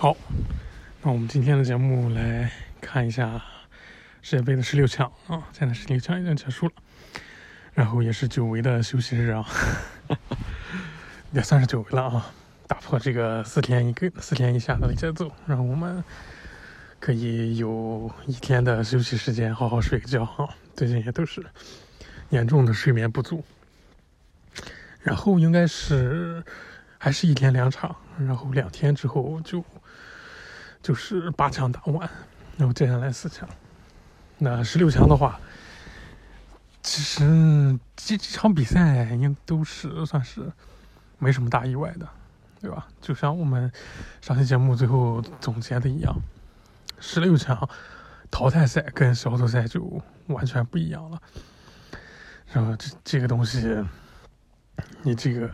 好，那我们今天的节目来看一下世界杯的十六强啊，现在十六强已经结束了，然后也是久违的休息日啊，也算是久违了啊，打破这个四天一个四天一下的节奏，让我们可以有一天的休息时间，好好睡个觉啊。最近也都是严重的睡眠不足，然后应该是还是一天两场，然后两天之后就。就是八强打完，然后接下来四强。那十六强的话，其实这几场比赛应都是算是没什么大意外的，对吧？就像我们上期节目最后总结的一样，十六强淘汰赛跟小组赛就完全不一样了。然后这这个东西，你这个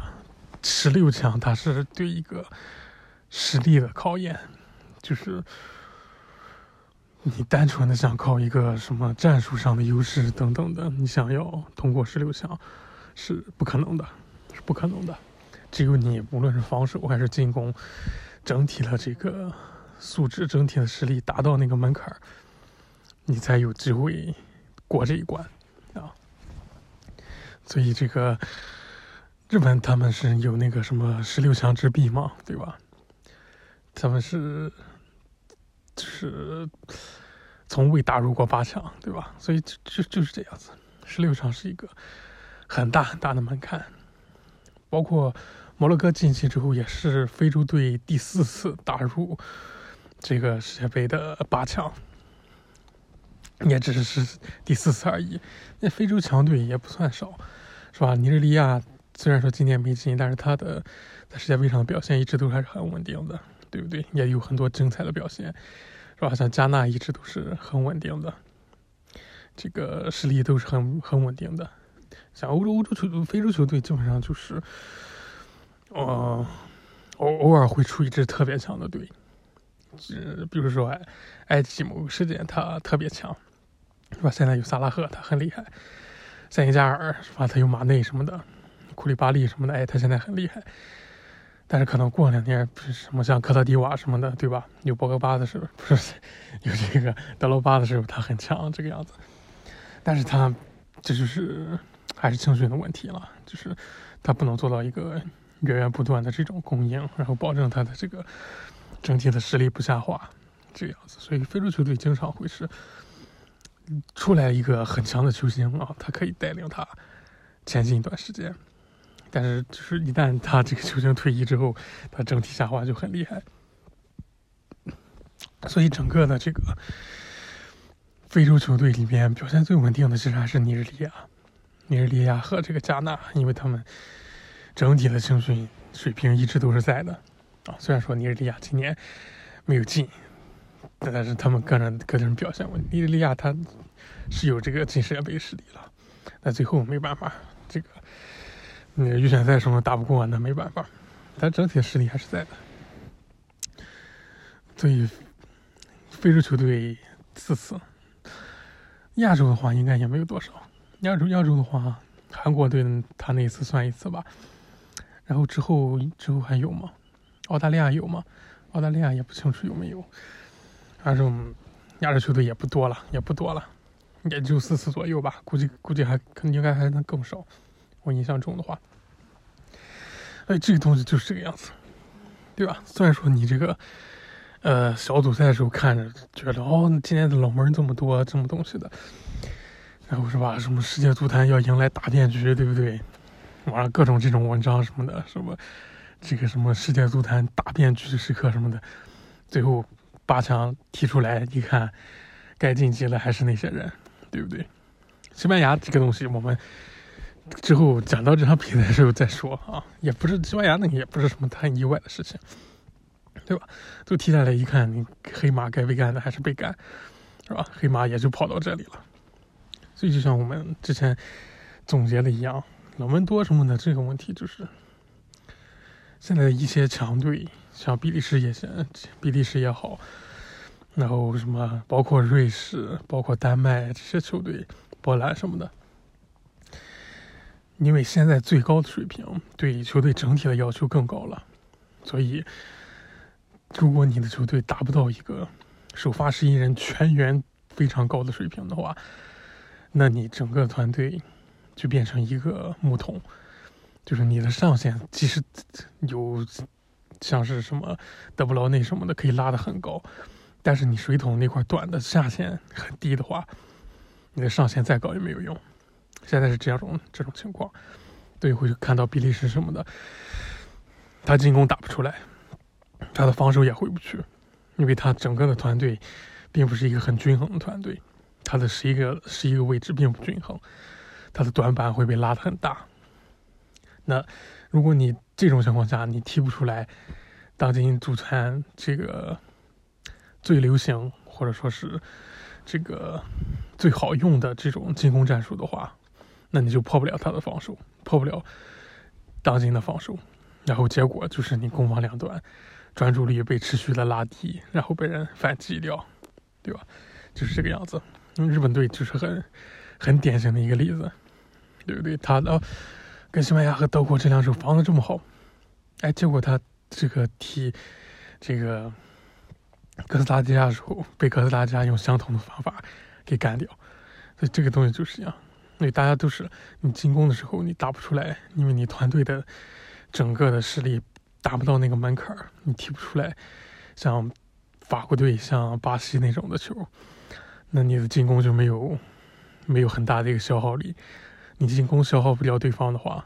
十六强它是对一个实力的考验。就是你单纯的想靠一个什么战术上的优势等等的，你想要通过十六强是不可能的，是不可能的。只有你无论是防守还是进攻，整体的这个素质、整体的实力达到那个门槛你才有机会过这一关啊。所以这个日本他们是有那个什么十六强之壁嘛，对吧？他们是。就是从未打入过八强，对吧？所以就就就是这样子。十六强是一个很大很大的门槛，包括摩洛哥晋级之后，也是非洲队第四次打入这个世界杯的八强，也只是第四次而已。那非洲强队也不算少，是吧？尼日利亚虽然说今年没进，但是他的在世界杯上的表现一直都还是很稳定的。对不对？也有很多精彩的表现，是吧？像加纳一直都是很稳定的，这个实力都是很很稳定的。像欧洲欧洲球队、非洲球队，基本上就是，呃，偶偶尔会出一支特别强的队，呃，比如说埃及某个时间他特别强，是吧？现在有萨拉赫，他很厉害；塞内加尔是吧？他有马内什么的，库里巴利什么的，哎，他现在很厉害。但是可能过两天，什么像科特迪瓦什么的，对吧？有博格巴的时候，不是有这个德罗巴的时候，他很强这个样子。但是他这就是还是青训的问题了，就是他不能做到一个源源不断的这种供应，然后保证他的这个整体的实力不下滑这个样子。所以非洲球队经常会是出来一个很强的球星啊，他可以带领他前进一段时间。但是，就是一旦他这个球星退役之后，他整体下滑就很厉害。所以，整个的这个非洲球队里面表现最稳定的，其实还是尼日利亚、尼日利亚和这个加纳，因为他们整体的青训水平一直都是在的啊。虽然说尼日利亚今年没有进，但是他们个人个人表现，尼日利亚他是有这个进世界杯实力了，但最后没办法，这个。那预选赛什么打不过，那没办法，但整体实力还是在的。所以，非洲球队四次，亚洲的话应该也没有多少。亚洲亚洲的话，韩国队他那一次算一次吧。然后之后之后还有吗？澳大利亚有吗？澳大利亚也不清楚有没有。反正亚洲球队也不多了，也不多了，也就四次左右吧。估计估计还应该还能更少。我印象中的话，哎，这个东西就是这个样子，对吧？虽然说你这个，呃，小组赛的时候看着觉得哦，今年的老门这么多，这么东西的，然后是吧？什么世界足坛要迎来大变局，对不对？网上各种这种文章什么的，什么这个什么世界足坛大变局时刻什么的，最后八强踢出来一看，该晋级了还是那些人，对不对？西班牙这个东西我们。之后讲到这场比赛的时候再说啊，也不是西班牙那个，也不是什么太意外的事情，对吧？都踢下来一看，你黑马该被干的还是被干，是吧？黑马也就跑到这里了。所以就像我们之前总结的一样，冷门多什么的这个问题就是，现在一些强队，像比利时也行，比利时也好，然后什么包括瑞士、包括丹麦这些球队，波兰什么的。因为现在最高的水平对球队整体的要求更高了，所以如果你的球队达不到一个首发十一人全员非常高的水平的话，那你整个团队就变成一个木桶，就是你的上限即使有像是什么德布劳内什么的可以拉得很高，但是你水桶那块短的下限很低的话，你的上限再高也没有用。现在是这样种这种情况，对，会看到比利时什么的，他进攻打不出来，他的防守也回不去，因为他整个的团队并不是一个很均衡的团队，他的十一个十一个位置并不均衡，他的短板会被拉得很大。那如果你这种情况下你踢不出来，当今足坛这个最流行或者说是这个最好用的这种进攻战术的话，那你就破不了他的防守，破不了当今的防守，然后结果就是你攻防两端专注力被持续的拉低，然后被人反击掉，对吧？就是这个样子。日本队就是很很典型的一个例子，对不对？他的跟西班牙和德国这两手防的这么好，哎，结果他这个踢这个哥斯达黎加的时候，被哥斯达黎加用相同的方法给干掉，所以这个东西就是这样。所以，大家都是你进攻的时候你打不出来，因为你团队的整个的实力达不到那个门槛儿，你踢不出来。像法国队、像巴西那种的球，那你的进攻就没有没有很大的一个消耗力。你进攻消耗不掉对方的话，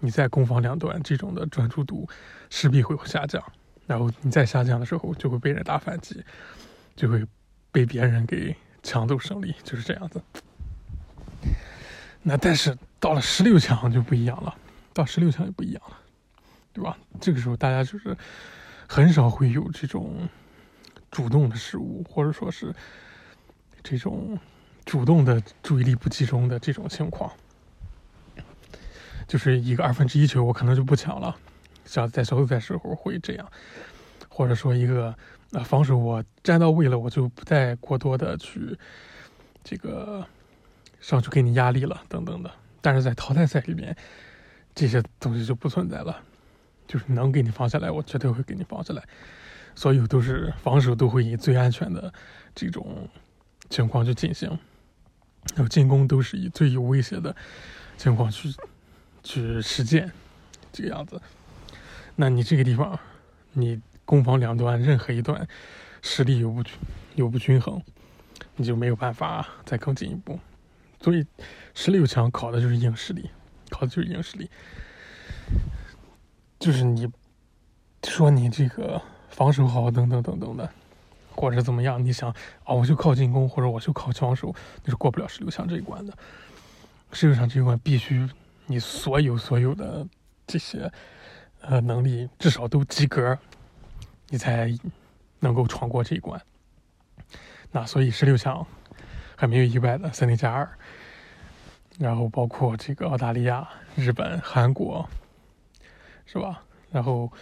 你在攻防两端这种的专注度势必会下降。然后你再下降的时候，就会被人打反击，就会被别人给抢走胜利，就是这样子。那但是到了十六强就不一样了，到十六强就不一样了，对吧？这个时候大家就是很少会有这种主动的失误，或者说是这种主动的注意力不集中的这种情况。就是一个二分之一球，我可能就不抢了，像在小组赛时候会这样，或者说一个呃防守我站到位了，我就不再过多的去这个。上去给你压力了，等等的，但是在淘汰赛里面，这些东西就不存在了，就是能给你放下来，我绝对会给你放下来，所有都是防守都会以最安全的这种情况去进行，然后进攻都是以最有威胁的情况去去实践，这个样子，那你这个地方，你攻防两端任何一段实力有不有不均衡，你就没有办法再更进一步。所以，十六强考的就是硬实力，考的就是硬实力。就是你说你这个防守好，等等等等的，或者怎么样，你想啊，我就靠进攻，或者我就靠防守，你是过不了十六强这一关的。十六强这一关必须你所有所有的这些呃能力至少都及格，你才能够闯过这一关。那所以十六强。还没有意外的，三零加二，然后包括这个澳大利亚、日本、韩国，是吧？然后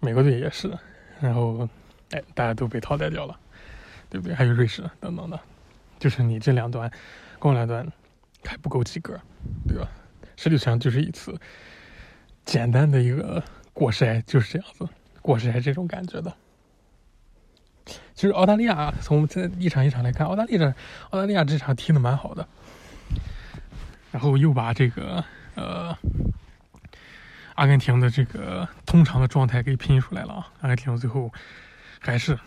美国队也是，然后哎，大家都被淘汰掉了，对不对？还有瑞士等等的，就是你这两端攻两端还不够及格，对吧？十六强就是一次简单的一个过筛，就是这样子过筛这种感觉的。其实澳大利亚从这一场一场来看，澳大利亚澳大利亚这场踢的蛮好的，然后又把这个呃阿根廷的这个通常的状态给拼出来了啊！阿根廷最后还是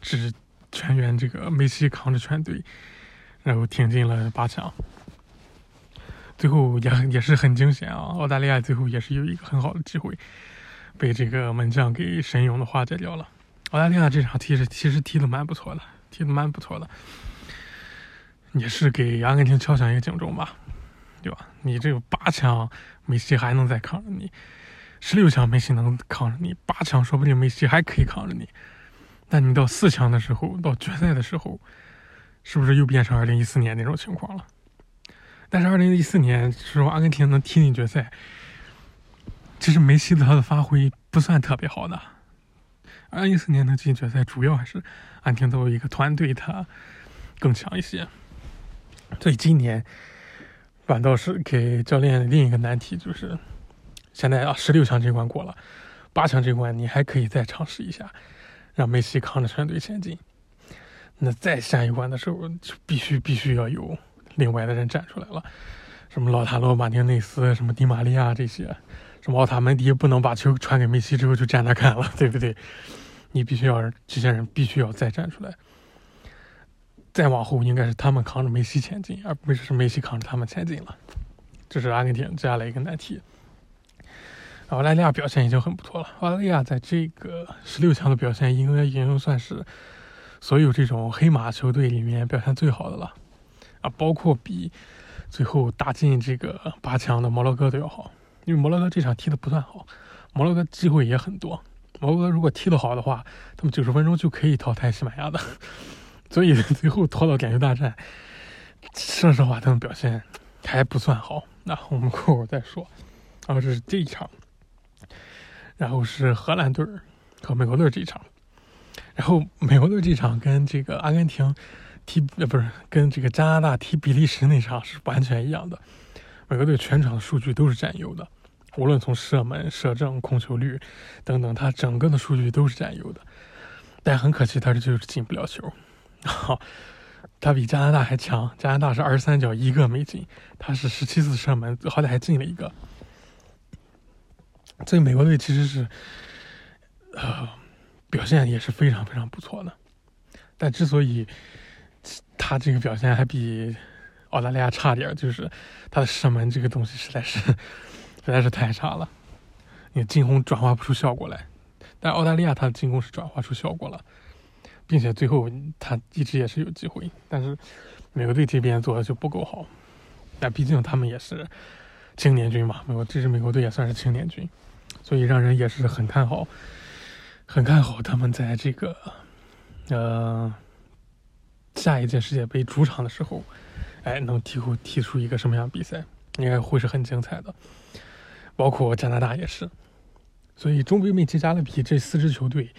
只全员这个梅西扛着全队，然后挺进了八强，最后也也是很惊险啊！澳大利亚最后也是有一个很好的机会，被这个门将给神勇的化解掉了。澳大利亚这场踢是其实踢的蛮不错的，踢的蛮不错的，也是给阿根廷敲响一个警钟吧，对吧？你这个八强梅西还能再扛着你，十六强梅西能扛着你，八强说不定梅西还可以扛着你，但你到四强的时候，到决赛的时候，是不是又变成二零一四年那种情况了？但是二零一四年时候阿根廷能踢进决赛，其实梅西的他的发挥不算特别好的。二零一四年能进决赛，主要还是安廷作为一个团队，他更强一些。所以今年反倒是给教练另一个难题，就是现在啊，十六强这关过了，八强这关你还可以再尝试一下。让梅西扛着全队前进。那再下一关的时候，就必须必须要有另外的人站出来了，什么老塔罗、马丁内斯、什么迪玛利亚这些，什么奥塔门迪不能把球传给梅西之后就站那看了，对不对？你必须要这些人必须要再站出来。再往后应该是他们扛着梅西前进，而不是梅西扛着他们前进了。这是阿根廷接下来一个难题。澳大利亚表现已经很不错了，澳大利亚在这个十六强的表现应该已经算是。所有这种黑马球队里面表现最好的了，啊，包括比最后打进这个八强的摩洛哥都要好，因为摩洛哥这场踢的不算好，摩洛哥机会也很多，摩哥如果踢得好的话，他们九十分钟就可以淘汰西班牙的，所以最后拖到点球大战，说实话他们表现还不算好，那我们过会儿再说，然后这是这一场，然后是荷兰队和美国队这一场。然后美国队这场跟这个阿根廷踢呃不是跟这个加拿大踢比利时那场是完全一样的，美国队全场的数据都是占优的，无论从射门、射正、控球率等等，他整个的数据都是占优的。但很可惜，他这就是进不了球。好，他比加拿大还强，加拿大是二十三脚一个没进，他是十七次射门，好歹还进了一个。所以美国队其实是，呃。表现也是非常非常不错的，但之所以他这个表现还比澳大利亚差点，就是他的射门这个东西实在是实在是太差了，你进攻转化不出效果来。但澳大利亚他的进攻是转化出效果了，并且最后他一直也是有机会，但是美国队这边做的就不够好。但毕竟他们也是青年军嘛，美国这支美国队也算是青年军，所以让人也是很看好。很看好他们在这个，呃，下一届世界杯主场的时候，哎，能踢出踢出一个什么样比赛，应该会是很精彩的。包括加拿大也是，所以中北美及加勒比这四支球队，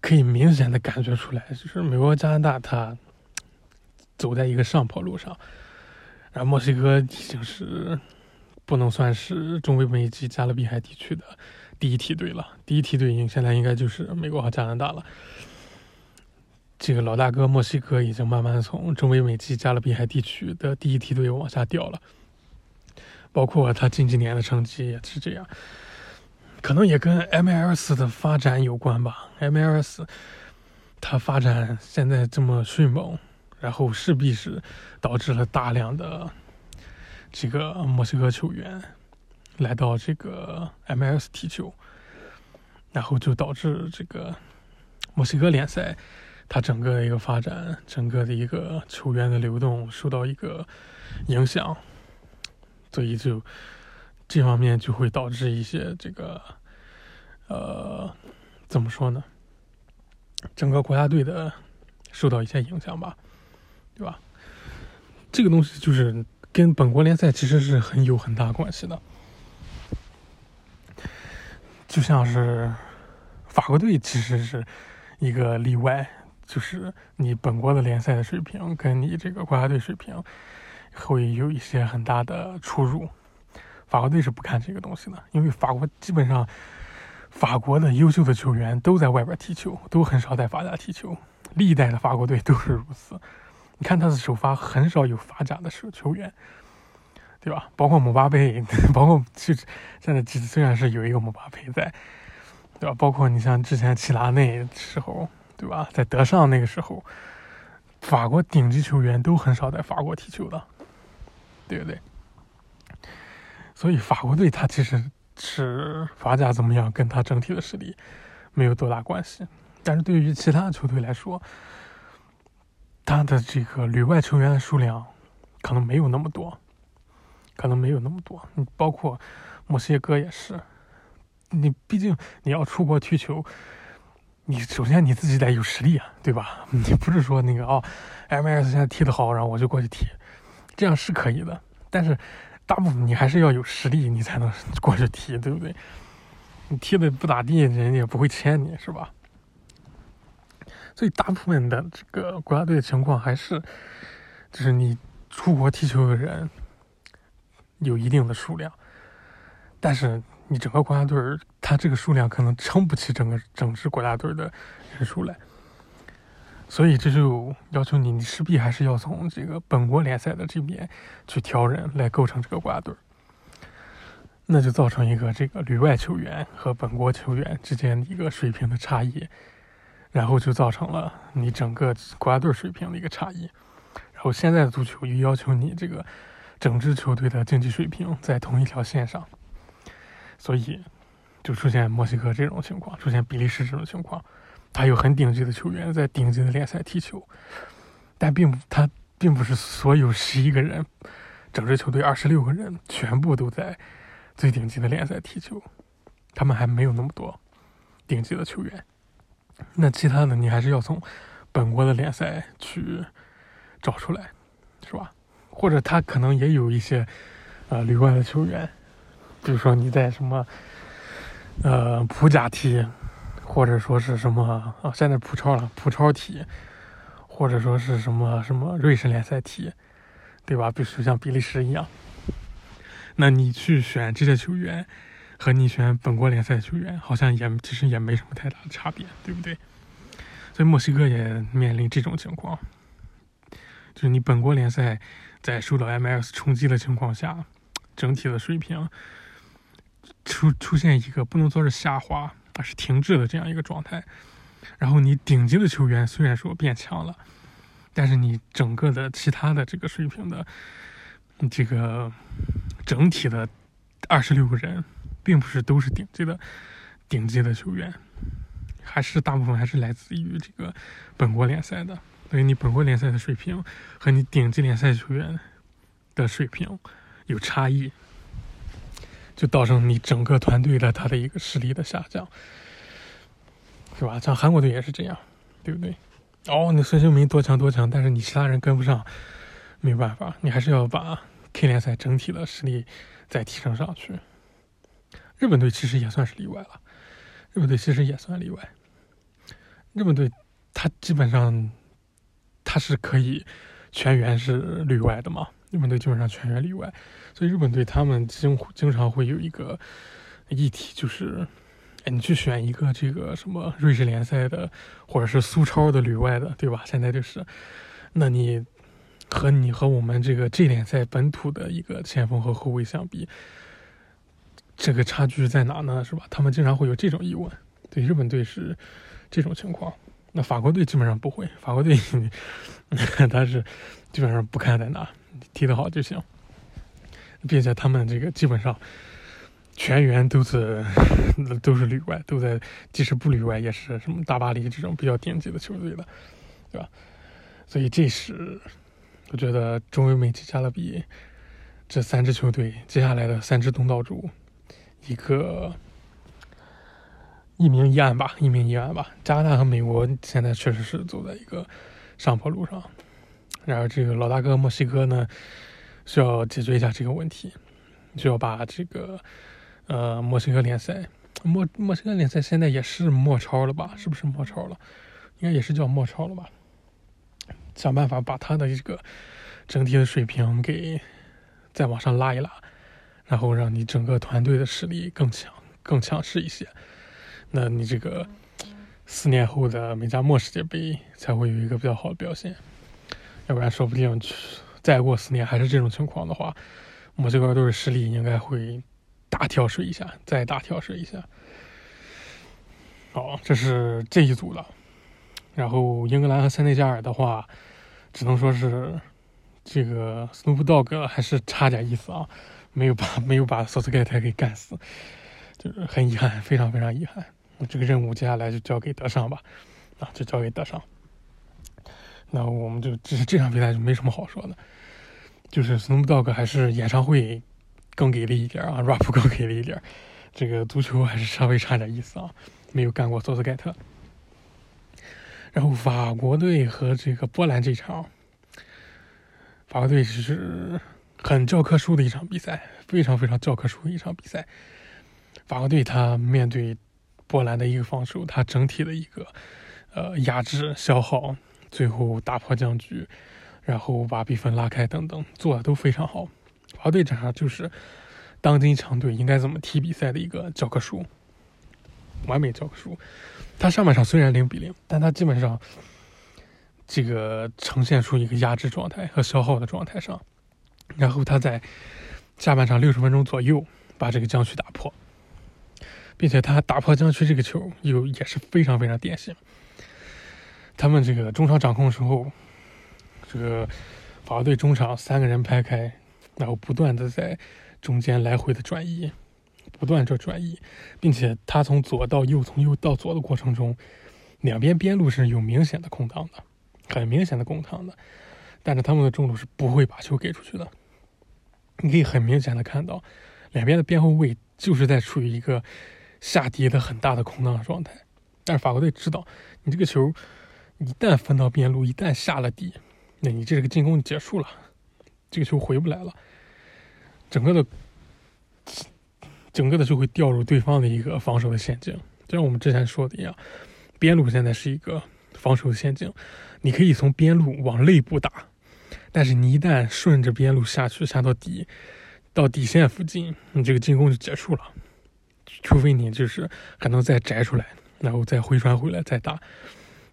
可以明显的感觉出来，就是美国、加拿大它走在一个上坡路上，然后墨西哥已经是不能算是中北美及加勒比海地区的。第一梯队了，第一梯队应现在应该就是美国和加拿大了。这个老大哥墨西哥已经慢慢从中北美及加勒比海地区的第一梯队往下掉了，包括他近几年的成绩也是这样，可能也跟 MLS 的发展有关吧。MLS 它发展现在这么迅猛，然后势必是导致了大量的这个墨西哥球员。来到这个 MLS 踢球，然后就导致这个墨西哥联赛它整个的一个发展，整个的一个球员的流动受到一个影响，所以就这方面就会导致一些这个呃怎么说呢？整个国家队的受到一些影响吧，对吧？这个东西就是跟本国联赛其实是很有很大关系的。就像是法国队其实是一个例外，就是你本国的联赛的水平跟你这个国家队水平会有一些很大的出入。法国队是不看这个东西的，因为法国基本上法国的优秀的球员都在外边踢球，都很少在法甲踢球。历代的法国队都是如此。你看他的首发很少有法甲的球员。对吧？包括姆巴佩，包括其实现在虽然是有一个姆巴佩在，对吧？包括你像之前齐拉内时候，对吧？在德尚那个时候，法国顶级球员都很少在法国踢球的，对不对？所以法国队他其实是法甲怎么样，跟他整体的实力没有多大关系。但是对于其他球队来说，他的这个旅外球员的数量可能没有那么多。可能没有那么多，你包括墨西哥也是，你毕竟你要出国踢球，你首先你自己得有实力啊，对吧？你不是说那个哦，M S 现在踢得好，然后我就过去踢，这样是可以的，但是大部分你还是要有实力，你才能过去踢，对不对？你踢的不咋地，人家也不会签你，是吧？所以大部分的这个国家队的情况还是，就是你出国踢球的人。有一定的数量，但是你整个国家队儿他这个数量可能撑不起整个整支国家队的人数来。所以这就要求你，你势必还是要从这个本国联赛的这边去挑人来构成这个国家队。那就造成一个这个旅外球员和本国球员之间一个水平的差异，然后就造成了你整个国家队水平的一个差异。然后现在的足球又要求你这个整支球队的竞技水平在同一条线上，所以就出现墨西哥这种情况，出现比利时这种情况。他有很顶级的球员在顶级的联赛踢球，但并不，他并不是所有十一个人，整支球队二十六个人全部都在。最顶级的联赛踢球，他们还没有那么多顶级的球员。那其他的你还是要从本国的联赛去找出来，是吧？或者他可能也有一些呃旅外的球员，比如说你在什么呃普甲踢，或者说是什么啊现在普超了，普超体，或者说是什么什么瑞士联赛体，对吧？比如像比利时一样。那你去选这些球员，和你选本国联赛球员，好像也其实也没什么太大的差别，对不对？所以墨西哥也面临这种情况，就是你本国联赛在受到 MLS 冲击的情况下，整体的水平出出现一个不能说是下滑，是停滞的这样一个状态。然后你顶级的球员虽然说变强了，但是你整个的其他的这个水平的这个。整体的二十六个人，并不是都是顶级的顶级的球员，还是大部分还是来自于这个本国联赛的。所以你本国联赛的水平和你顶级联赛球员的水平有差异，就造成你整个团队的他的一个实力的下降，是吧？像韩国队也是这样，对不对？哦，你孙兴民多强多强，但是你其他人跟不上，没办法，你还是要把。K 联赛整体的实力再提升上去，日本队其实也算是例外了。日本队其实也算例外。日本队他基本上他是可以全员是例外的嘛？日本队基本上全员例外，所以日本队他们经经常会有一个议题，就是哎，你去选一个这个什么瑞士联赛的或者是苏超的旅外的，对吧？现在就是，那你。和你和我们这个 G 联赛本土的一个前锋和后卫相比，这个差距在哪呢？是吧？他们经常会有这种疑问。对日本队是这种情况，那法国队基本上不会。法国队 他是基本上不看在哪，踢得好就行，并且他们这个基本上全员都是都是旅外，都在即使不旅外也是什么大巴黎这种比较顶级的球队的，对吧？所以这是。我觉得中美美及加勒比这三支球队接下来的三支东道主，一个一明一暗吧，一明一暗吧。加拿大和美国现在确实是走在一个上坡路上，然而这个老大哥墨西哥呢，需要解决一下这个问题，就要把这个呃墨西哥联赛，墨墨西哥联赛现在也是墨超了吧？是不是墨超了？应该也是叫墨超了吧？想办法把他的这个整体的水平给再往上拉一拉，然后让你整个团队的实力更强、更强势一些。那你这个四年后的美加墨世界杯才会有一个比较好的表现。要不然，说不定去再过四年还是这种情况的话，墨西哥队实力应该会大跳水一下，再大跳水一下。好，这是这一组的。然后英格兰和塞内加尔的话。只能说是这个 Snoop Dogg 还是差点意思啊，没有把 没有把索斯盖特给干死，就是很遗憾，非常非常遗憾。这个任务接下来就交给德尚吧，啊，就交给德尚。那我们就这这场比赛就没什么好说的，就是 Snoop Dog 还是演唱会更给力一点啊，rap 更给力一点，这个足球还是稍微差点意思啊，没有干过索斯盖特。然后法国队和这个波兰这场，法国队是很教科书的一场比赛，非常非常教科书的一场比赛。法国队他面对波兰的一个防守，他整体的一个呃压制、消耗，最后打破僵局，然后把比分拉开等等，做的都非常好。华队这场就是当今强队应该怎么踢比赛的一个教科书。完美教科书。他上半场虽然零比零，但他基本上这个呈现出一个压制状态和消耗的状态上，然后他在下半场六十分钟左右把这个僵局打破，并且他打破僵局这个球又也是非常非常典型。他们这个中场掌控的时候，这个法国队中场三个人拍开，然后不断的在中间来回的转移。不断这转移，并且他从左到右，从右到左的过程中，两边边路是有明显的空档的，很明显的空档的，但是他们的中路是不会把球给出去的。你可以很明显的看到，两边的边后卫就是在处于一个下跌的很大的空档状态。但是法国队知道，你这个球一旦分到边路，一旦下了底，那你这个进攻结束了，这个球回不来了，整个的。整个的就会掉入对方的一个防守的陷阱，就像我们之前说的一样，边路现在是一个防守的陷阱，你可以从边路往内部打，但是你一旦顺着边路下去，下到底，到底线附近，你这个进攻就结束了，除非你就是还能再摘出来，然后再回传回来再打，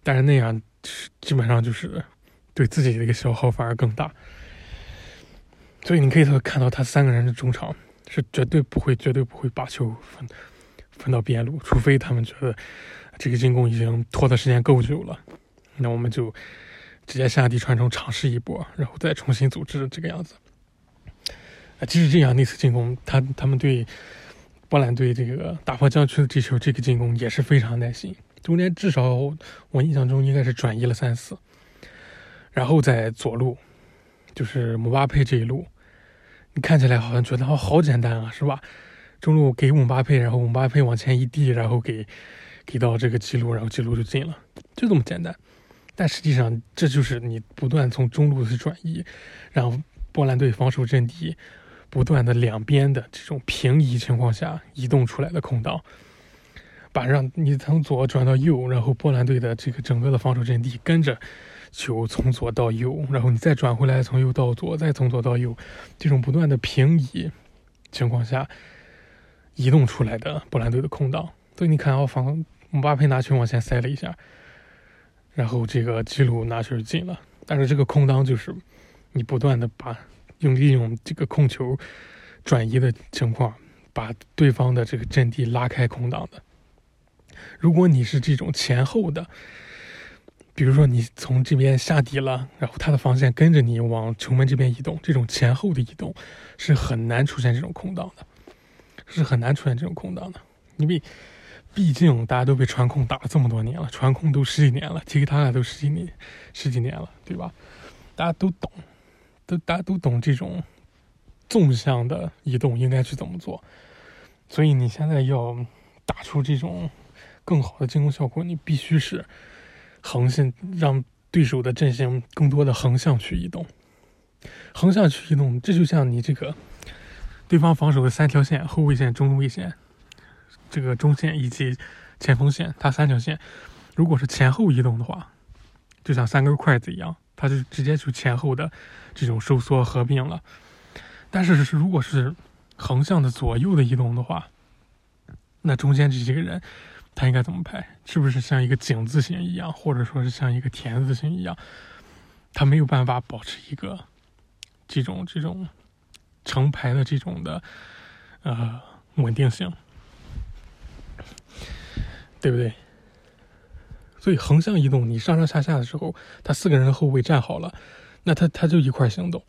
但是那样基本上就是对自己的一个消耗反而更大，所以你可以看到他三个人的中场。是绝对不会、绝对不会把球分分到边路，除非他们觉得这个进攻已经拖的时间够久了，那我们就直接下地传中尝试一波，然后再重新组织这个样子。啊，即使这样，那次进攻他他们对波兰队这个打破僵局的这球，这个进攻也是非常耐心，中间至少我印象中应该是转移了三次，然后在左路就是姆巴佩这一路。你看起来好像觉得好好简单啊，是吧？中路给姆巴佩，然后姆巴佩往前一递，然后给给到这个记录，然后记录就进了，就这么简单。但实际上，这就是你不断从中路去转移，让波兰队防守阵地不断的两边的这种平移情况下移动出来的空档，把让你从左转到右，然后波兰队的这个整个的防守阵地跟着。球从左到右，然后你再转回来，从右到左，再从左到右，这种不断的平移情况下移动出来的波兰队的空档。所以你看，奥防姆巴佩拿球往前塞了一下，然后这个基鲁拿球进了。但是这个空档就是你不断的把用利用这个控球转移的情况，把对方的这个阵地拉开空档的。如果你是这种前后的。比如说，你从这边下底了，然后他的防线跟着你往球门这边移动，这种前后的移动是很难出现这种空档的，是很难出现这种空档的。因为毕竟大家都被传控打了这么多年了，传控都十几年了，其他俩都十几年、十几年了，对吧？大家都懂，都大家都懂这种纵向的移动应该去怎么做。所以你现在要打出这种更好的进攻效果，你必须是。横线让对手的阵型更多的横向去移动，横向去移动，这就像你这个对方防守的三条线：后卫线、中卫线、这个中线以及前锋线，它三条线，如果是前后移动的话，就像三根筷子一样，它就直接就前后的这种收缩合并了。但是是如果是横向的左右的移动的话，那中间这几个人。他应该怎么排？是不是像一个井字形一样，或者说是像一个田字形一样？它没有办法保持一个这种这种成排的这种的呃稳定性，对不对？所以横向移动，你上上下下的时候，他四个人后卫站好了，那他他就一块行动。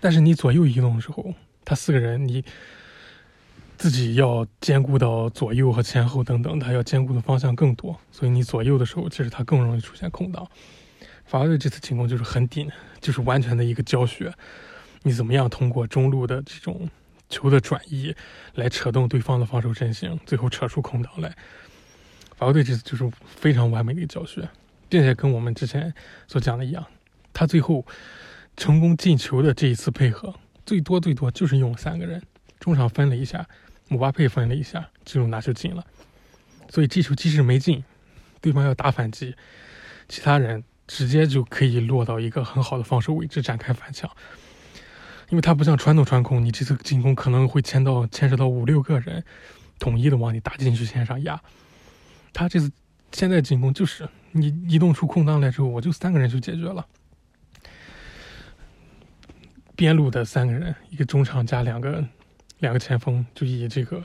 但是你左右移动的时候，他四个人你。自己要兼顾到左右和前后等等，他要兼顾的方向更多，所以你左右的时候，其实他更容易出现空档。法国队这次进攻就是很顶，就是完全的一个教学，你怎么样通过中路的这种球的转移来扯动对方的防守阵型，最后扯出空档来。法国队这次就是非常完美的一个教学，并且跟我们之前所讲的一样，他最后成功进球的这一次配合，最多最多就是用了三个人，中场分了一下。姆巴佩分了一下，这种拿球进了，所以这球即使没进，对方要打反击，其他人直接就可以落到一个很好的防守位置展开反抢，因为他不像传统传控，你这次进攻可能会牵到牵涉到五六个人，统一的往你打禁区线上压，他这次现在进攻就是你移动出空档来之后，我就三个人就解决了。边路的三个人，一个中场加两个两个前锋，就以这个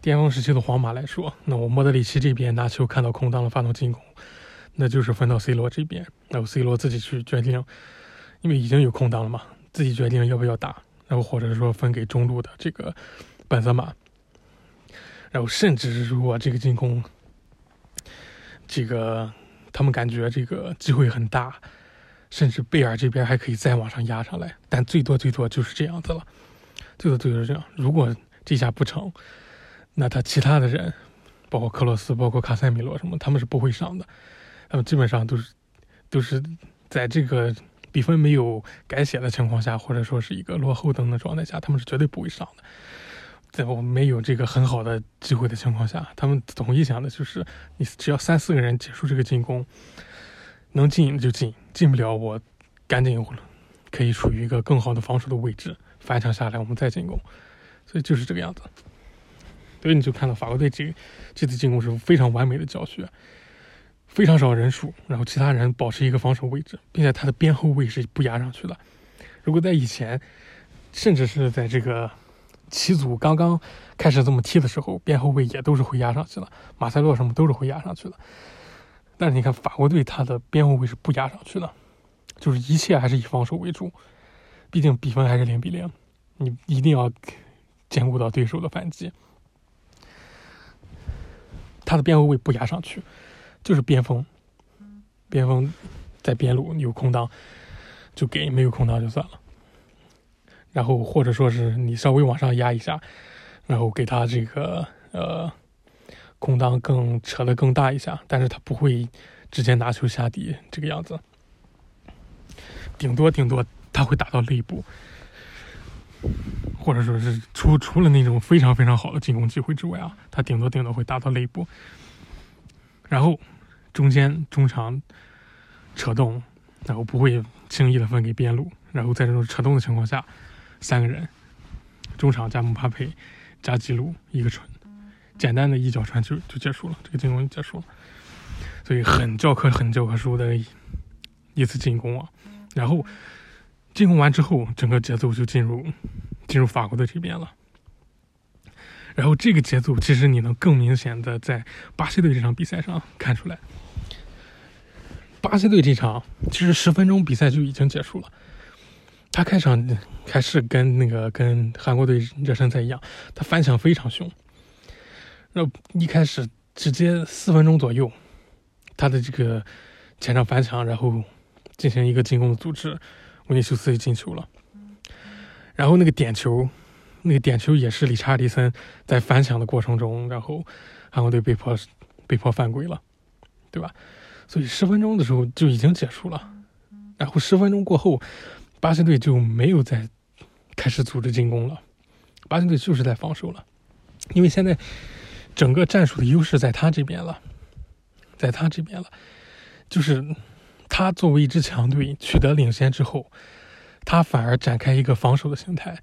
巅峰时期的皇马来说，那我莫德里奇这边拿球看到空档了发动进攻，那就是分到 C 罗这边，然后 C 罗自己去决定，因为已经有空档了嘛，自己决定要不要打，然后或者说分给中路的这个本泽马，然后甚至如果这个进攻，这个他们感觉这个机会很大。甚至贝尔这边还可以再往上压上来，但最多最多就是这样子了，最多最多是这样。如果这下不成，那他其他的人，包括克罗斯、包括卡塞米罗什么，他们是不会上的。他们基本上都是都是在这个比分没有改写的情况下，或者说是一个落后等的状态下，他们是绝对不会上的。在我们没有这个很好的机会的情况下，他们统一想的就是，你只要三四个人结束这个进攻。能进就进，进不了我赶紧可以处于一个更好的防守的位置，反抢下来我们再进攻，所以就是这个样子。所以你就看到法国队这这次进攻是非常完美的教学，非常少人数，然后其他人保持一个防守位置，并且他的边后卫是不压上去的。如果在以前，甚至是在这个齐组刚刚开始这么踢的时候，边后卫也都是会压上去的，马塞洛什么都是会压上去的。但是你看法国队，他的边后卫是不压上去的，就是一切还是以防守为主，毕竟比分还是零比零，你一定要兼顾到对手的反击。他的边后卫不压上去，就是边锋，边锋在边路有空档就给，没有空档就算了。然后或者说是你稍微往上压一下，然后给他这个呃。空档更扯得更大一下，但是他不会直接拿球下底这个样子，顶多顶多他会打到肋部，或者说是除除了那种非常非常好的进攻机会之外啊，他顶多顶多会打到肋部，然后中间中场扯动，然后不会轻易的分给边路，然后在这种扯动的情况下，三个人中场加姆巴佩加吉鲁一个传。简单的一脚传球就结束了，这个进攻就结束了，所以很教科很教科书的一次进攻啊。然后进攻完之后，整个节奏就进入进入法国的这边了。然后这个节奏其实你能更明显的在巴西队这场比赛上看出来。巴西队这场其实十分钟比赛就已经结束了，他开场开始跟那个跟韩国队热身赛一样，他反抢非常凶。那一开始直接四分钟左右，他的这个前场反抢，然后进行一个进攻的组织，维尼修斯进球了。然后那个点球，那个点球也是理查利森在反抢的过程中，然后韩国队被迫被迫犯规了，对吧？所以十分钟的时候就已经结束了。然后十分钟过后，巴西队就没有再开始组织进攻了，巴西队就是在防守了，因为现在。整个战术的优势在他这边了，在他这边了，就是他作为一支强队取得领先之后，他反而展开一个防守的形态，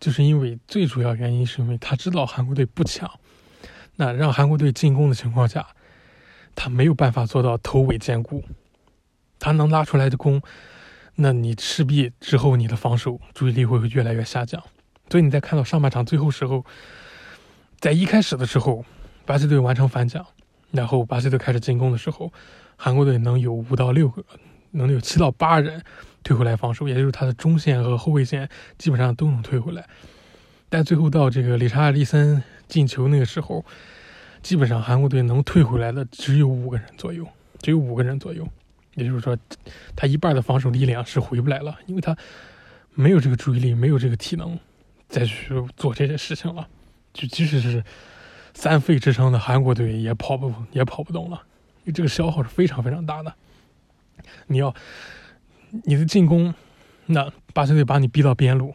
就是因为最主要原因是因为他知道韩国队不强，那让韩国队进攻的情况下，他没有办法做到头尾兼顾，他能拉出来的攻，那你势必之后你的防守注意力会越来越下降，所以你在看到上半场最后时候，在一开始的时候。巴西队完成反抢，然后巴西队开始进攻的时候，韩国队能有五到六个，能有七到八人退回来防守，也就是他的中线和后卫线基本上都能退回来。但最后到这个理查利森进球那个时候，基本上韩国队能退回来的只有五个人左右，只有五个人左右。也就是说，他一半的防守力量是回不来了，因为他没有这个注意力，没有这个体能再去做这些事情了。就即使是。三费之撑的韩国队也跑不也跑不动了，这个消耗是非常非常大的。你要你的进攻，那巴西队把你逼到边路，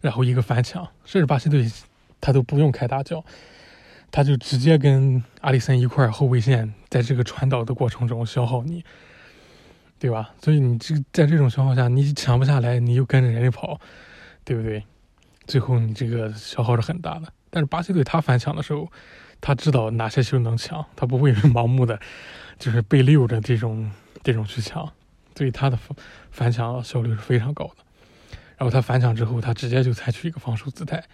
然后一个反抢，甚至巴西队他都不用开大脚，他就直接跟阿里森一块后卫线在这个传导的过程中消耗你，对吧？所以你这在这种情况下，你抢不下来，你又跟着人家跑，对不对？最后你这个消耗是很大的。但是巴西队他反抢的时候，他知道哪些球能抢，他不会盲目的就是被溜着这种这种去抢，所以他的反反抢效率是非常高的。然后他反抢之后，他直接就采取一个防守姿态，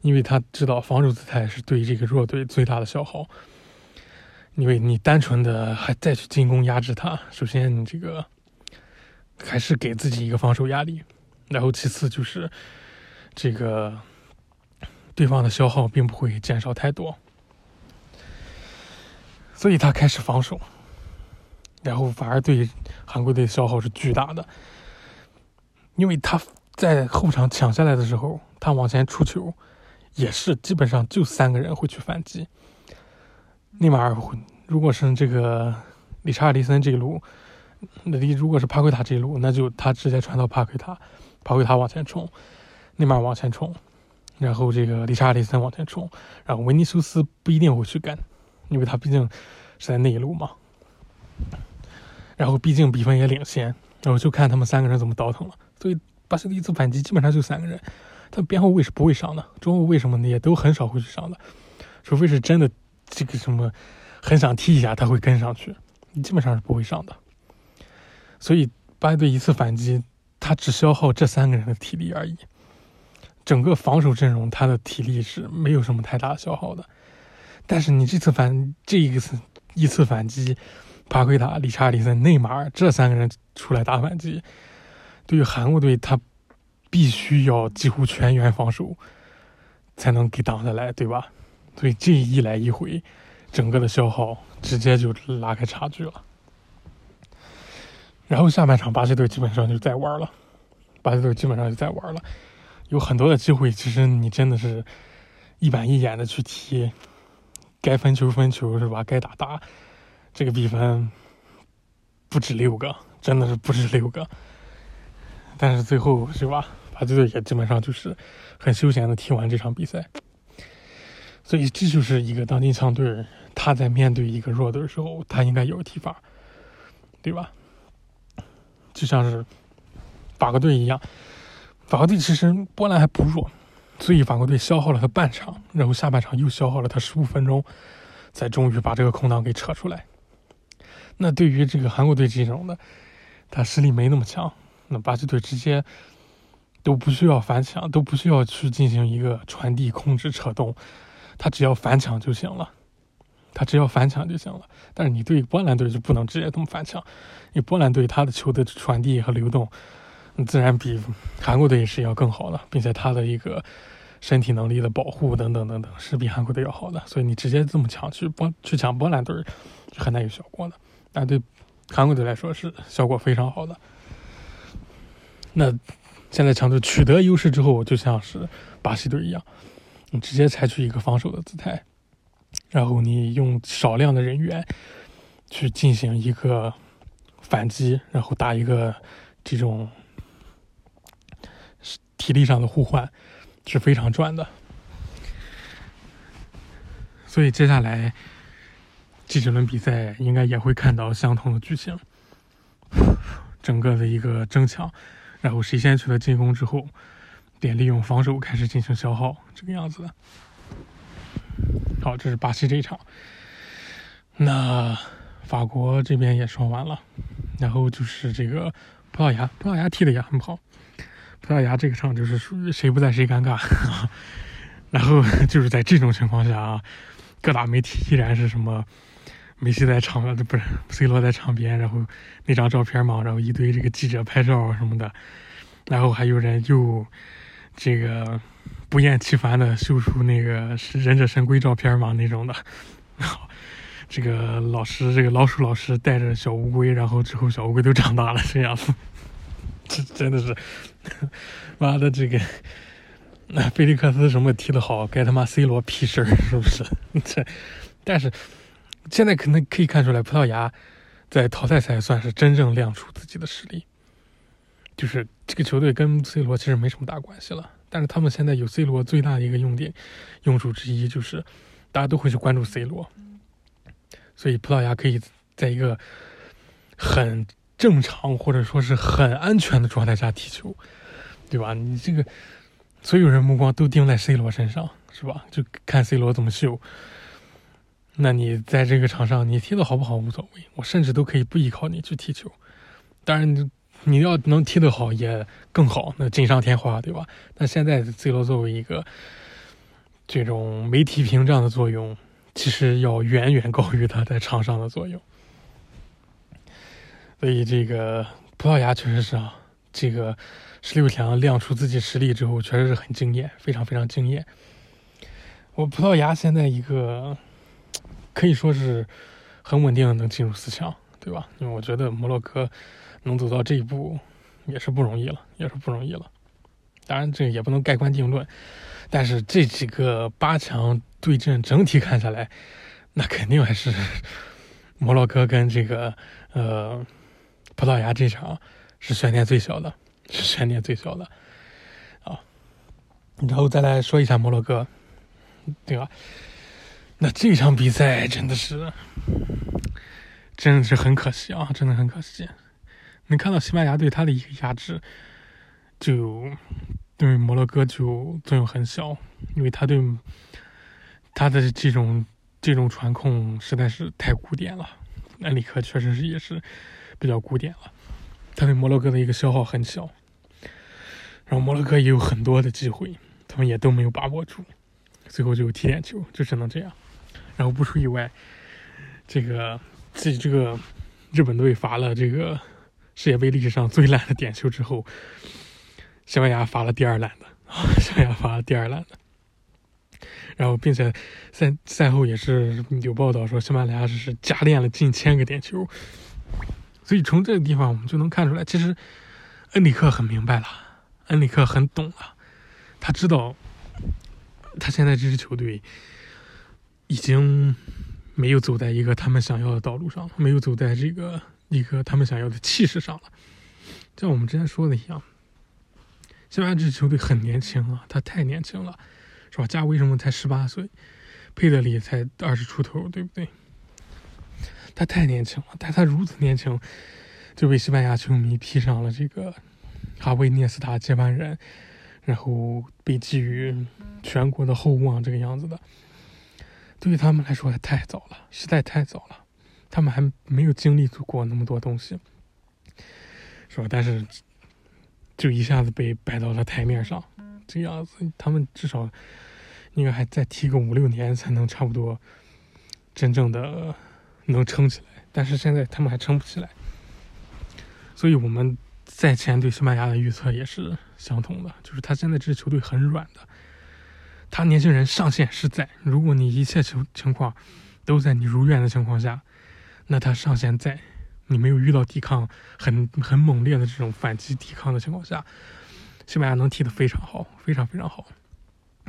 因为他知道防守姿态是对这个弱队最大的消耗。因为你单纯的还再去进攻压制他，首先你这个还是给自己一个防守压力，然后其次就是这个对方的消耗并不会减少太多，所以他开始防守，然后反而对韩国队消耗是巨大的，因为他在后场抢下来的时候，他往前出球也是基本上就三个人会去反击。内马尔，如果是这个理查尔利森这一路，那如果是帕奎塔这一路，那就他直接传到帕奎塔，帕奎塔往前冲，内马尔往前冲，然后这个理查尔利森往前冲，然后维尼修斯不一定会去干，因为他毕竟是在那一路嘛。然后毕竟比分也领先，然后就看他们三个人怎么倒腾了。所以巴西的一次反击基本上就三个人，他边后卫是不会上的，中后卫什么的也都很少会去上的，除非是真的。这个什么，很想踢一下，他会跟上去，基本上是不会上的。所以巴西队一次反击，他只消耗这三个人的体力而已。整个防守阵容，他的体力是没有什么太大消耗的。但是你这次反这一次一次反击，帕奎塔、理查利森、内马尔这三个人出来打反击，对于韩国队，他必须要几乎全员防守，才能给挡下来，对吧？所以这一来一回，整个的消耗直接就拉开差距了。然后下半场巴西队基本上就在玩了，巴西队基本上就在玩了，有很多的机会，其实你真的是一板一眼的去踢，该分球分球是吧？该打打，这个比分不止六个，真的是不止六个。但是最后是吧？巴西队也基本上就是很休闲的踢完这场比赛。所以这就是一个当今强队，他在面对一个弱队的时候，他应该有的踢法，对吧？就像是法国队一样，法国队其实波兰还不弱，所以法国队消耗了他半场，然后下半场又消耗了他十五分钟，才终于把这个空档给扯出来。那对于这个韩国队这种的，他实力没那么强，那巴西队直接都不需要反抢，都不需要去进行一个传递、控制、扯动。他只要反抢就行了，他只要反抢就行了。但是你对波兰队就不能直接这么反抢，因为波兰队他的球的传递和流动，自然比韩国队是要更好的，并且他的一个身体能力的保护等等等等是比韩国队要好的。所以你直接这么抢去波去抢波兰队很难有效果的。但对韩国队来说是效果非常好的。那现在强队取得优势之后，就像是巴西队一样。你直接采取一个防守的姿态，然后你用少量的人员去进行一个反击，然后打一个这种体力上的互换，是非常赚的。所以接下来这几轮比赛应该也会看到相同的剧情，整个的一个争抢，然后谁先取得进攻之后。便利用防守开始进行消耗，这个样子的。好，这是巴西这一场。那法国这边也说完了，然后就是这个葡萄牙，葡萄牙踢的也很好。葡萄牙这个场就是属于谁不在谁尴尬。然后就是在这种情况下啊，各大媒体依然是什么梅西在场，不是 C 罗在场边，然后那张照片嘛，然后一堆这个记者拍照什么的，然后还有人又。这个不厌其烦的秀出那个忍者神龟照片嘛那种的，这个老师这个老鼠老师带着小乌龟，然后之后小乌龟都长大了这样子，这真的是，妈的这个，那菲利克斯什么踢得好，该他妈 C 罗屁事儿是不是？这，但是现在可能可以看出来，葡萄牙在淘汰赛算是真正亮出自己的实力。就是这个球队跟 C 罗其实没什么大关系了，但是他们现在有 C 罗最大的一个用点，用处之一就是大家都会去关注 C 罗，所以葡萄牙可以在一个很正常或者说是很安全的状态下踢球，对吧？你这个所有人目光都盯在 C 罗身上，是吧？就看 C 罗怎么秀，那你在这个场上你踢的好不好无所谓，我甚至都可以不依靠你去踢球。当然，你要能踢得好也更好，那锦上添花，对吧？但现在 C 罗作为一个这种媒体屏障的作用，其实要远远高于他在场上的作用。所以这个葡萄牙确实是啊，这个十六强亮出自己实力之后，确实是很惊艳，非常非常惊艳。我葡萄牙现在一个可以说是很稳定的能进入四强，对吧？因为我觉得摩洛哥能走到这一步也是不容易了，也是不容易了。当然，这也不能盖棺定论，但是这几个八强对阵整体看下来，那肯定还是摩洛哥跟这个呃。葡萄牙这场是悬念最小的，是悬念最小的啊。然后再来说一下摩洛哥，对吧？那这场比赛真的是，真的是很可惜啊，真的很可惜。能看到西班牙对他的一个压制，就对摩洛哥就作用很小，因为他对他的这种这种传控实在是太古典了。恩里克确实是也是。比较古典了，他对摩洛哥的一个消耗很小，然后摩洛哥也有很多的机会，他们也都没有把握住，最后就踢点球，就只能这样。然后不出意外，这个自己这个日本队罚了这个世界杯历史上最烂的点球之后，西班牙罚了第二烂的，西班牙罚了第二烂的。然后并且赛赛后也是有报道说，西班牙是加练了近千个点球。所以从这个地方我们就能看出来，其实恩里克很明白了，恩里克很懂了，他知道他现在这支球队已经没有走在一个他们想要的道路上，没有走在这个一个他们想要的气势上了。像我们之前说的一样，西班牙这支球队很年轻啊，他太年轻了，是吧？加维什么才十八岁，佩德里才二十出头，对不对？他太年轻了，但他如此年轻，就被西班牙球迷披上了这个哈维涅斯塔接班人，然后被寄予全国的厚望这个样子的，对于他们来说还太早了，实在太早了，他们还没有经历过那么多东西，是吧？但是就一下子被摆到了台面上，这样子，他们至少应该还再踢个五六年才能差不多真正的。能撑起来，但是现在他们还撑不起来，所以我们在前对西班牙的预测也是相同的，就是他现在这支球队很软的，他年轻人上限是在，如果你一切情情况都在你如愿的情况下，那他上限在，你没有遇到抵抗很很猛烈的这种反击抵抗的情况下，西班牙能踢得非常好，非常非常好，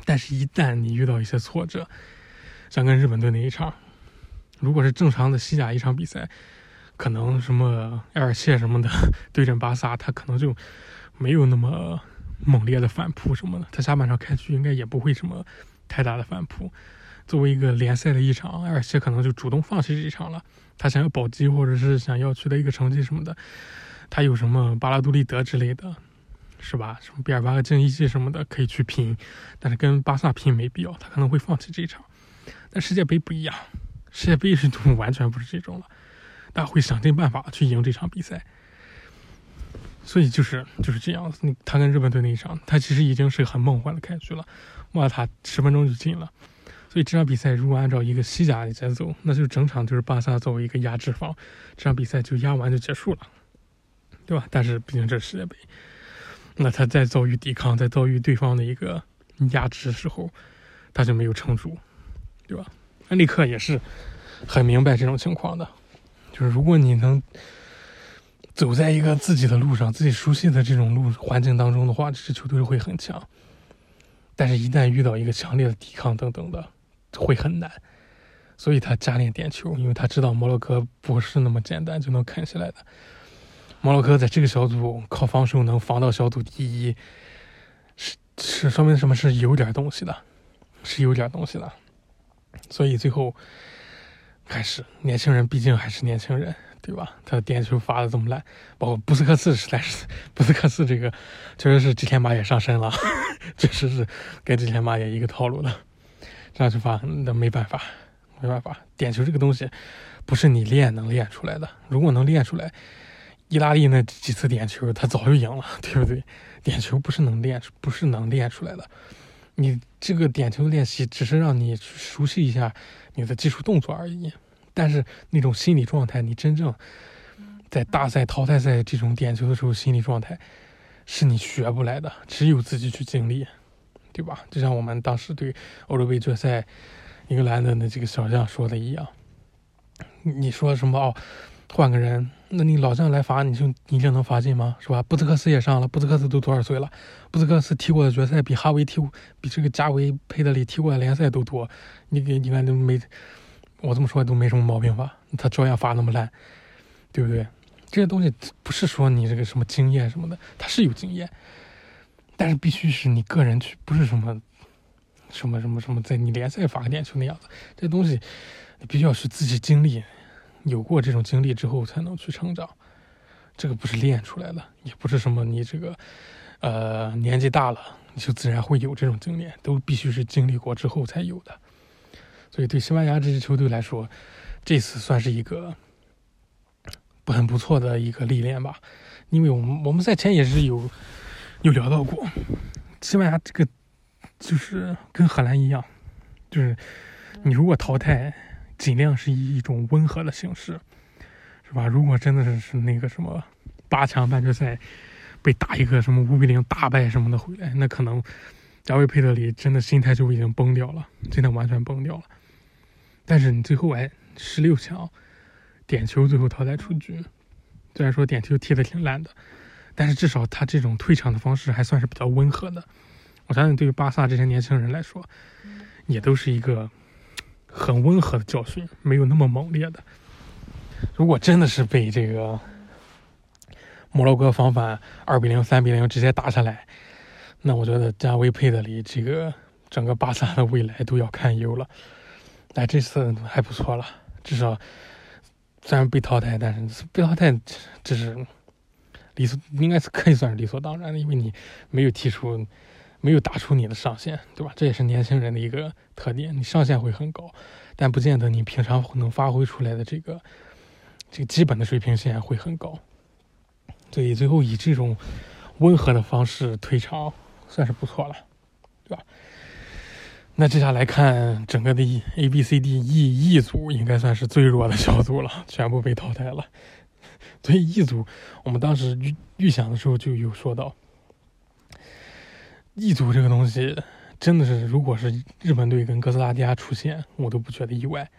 但是，一旦你遇到一些挫折，像跟日本队那一场。如果是正常的西甲一场比赛，可能什么埃尔谢什么的 对阵巴萨，他可能就没有那么猛烈的反扑什么的。他下半场开局应该也不会什么太大的反扑。作为一个联赛的一场，埃尔谢可能就主动放弃这一场了。他想要保级或者是想要取得一个成绩什么的，他有什么巴拉杜利德之类的，是吧？什么比尔巴鄂竞技技什么的可以去拼，但是跟巴萨拼没必要，他可能会放弃这一场。但世界杯不一样。世界杯是完全不是这种了，大家会想尽办法去赢这场比赛，所以就是就是这样子。他跟日本队那一场，他其实已经是很梦幻的开局了，哇，他十分钟就进了。所以这场比赛如果按照一个西甲的节奏，那就整场就是巴萨作为一个压制方，这场比赛就压完就结束了，对吧？但是毕竟这是世界杯，那他在遭遇抵抗，在遭遇对方的一个压制的时候，他就没有撑住，对吧？恩里克也是很明白这种情况的，就是如果你能走在一个自己的路上、自己熟悉的这种路环境当中的话，这支球队会很强。但是，一旦遇到一个强烈的抵抗等等的，会很难。所以他加练点球，因为他知道摩洛哥不是那么简单就能啃下来的。摩洛哥在这个小组靠防守能防到小组第一，是是说明什么是有点东西的，是有点东西的。所以最后还是年轻人，毕竟还是年轻人，对吧？他点球发的这么烂，包括布斯克茨，实在是布斯克茨这个确实是吉田麻也上身了，确实是跟吉田麻也一个套路的，这样去发那没办法，没办法，点球这个东西不是你练能练出来的。如果能练出来，意大利那几次点球他早就赢了，对不对？点球不是能练，不是能练出来的。你这个点球练习只是让你熟悉一下你的技术动作而已，但是那种心理状态，你真正在大赛、淘汰赛这种点球的时候，心理状态是你学不来的，只有自己去经历，对吧？就像我们当时对欧洲杯决赛英格兰的那几个小将说的一样，你说什么哦？换个人，那你老将来罚，你就你就能罚进吗？是吧？布斯克斯也上了，布斯克斯都多少岁了？布斯克斯踢过的决赛比哈维踢比这个加维佩德里踢过的联赛都多。你给你看都没，我这么说都没什么毛病吧？他照样罚那么烂，对不对？这些东西不是说你这个什么经验什么的，他是有经验，但是必须是你个人去，不是什么什么什么什么在你联赛罚个点球那样子。这东西你必须要是自己经历。有过这种经历之后，才能去成长。这个不是练出来的，也不是什么你这个，呃，年纪大了你就自然会有这种经验，都必须是经历过之后才有的。所以，对西班牙这支球队来说，这次算是一个不很不错的一个历练吧。因为我们我们赛前也是有有聊到过，西班牙这个就是跟荷兰一样，就是你如果淘汰。尽量是以一种温和的形式，是吧？如果真的是是那个什么八强半决赛被打一个什么五比零大败什么的回来，那可能加维佩德里真的心态就已经崩掉了，真的完全崩掉了。但是你最后哎，十六强点球最后淘汰出局，虽然说点球踢的挺烂的，但是至少他这种退场的方式还算是比较温和的。我相信对于巴萨这些年轻人来说，也都是一个。很温和的教训，没有那么猛烈的。如果真的是被这个摩洛哥防反二比零、三比零直接打下来，那我觉得加维佩德里这个整个巴萨的未来都要堪忧了。但这次还不错了，至少虽然被淘汰，但是被淘汰这是理所，应该是可以算是理所当然的，因为你没有踢出。没有打出你的上限，对吧？这也是年轻人的一个特点。你上限会很高，但不见得你平常能发挥出来的这个这个基本的水平线会很高。所以最后以这种温和的方式退场，算是不错了，对吧？那接下来看整个的 A、B、C、D、E、E 组，应该算是最弱的小组了，全部被淘汰了。所以 E 组，我们当时预预想的时候就有说到。异族这个东西真的是，如果是日本队跟哥斯达黎加出现，我都不觉得意外，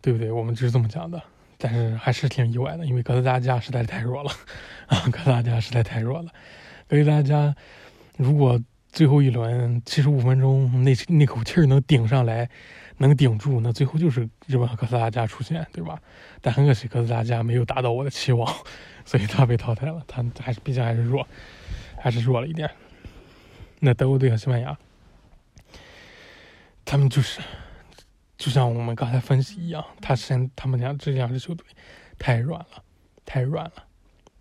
对不对？我们只是这么讲的，但是还是挺意外的，因为哥斯达黎加实在是太弱了啊！哥斯达黎加实在太弱了。哥斯达黎加如果最后一轮七十五分钟那那口气儿能顶上来，能顶住，那最后就是日本和哥斯达黎加出现，对吧？但很可惜，哥斯达黎加没有达到我的期望，所以他被淘汰了。他还是毕竟还是弱，还是弱了一点。那德国队和西班牙，他们就是，就像我们刚才分析一样，他身他们俩这两支球队太软了，太软了，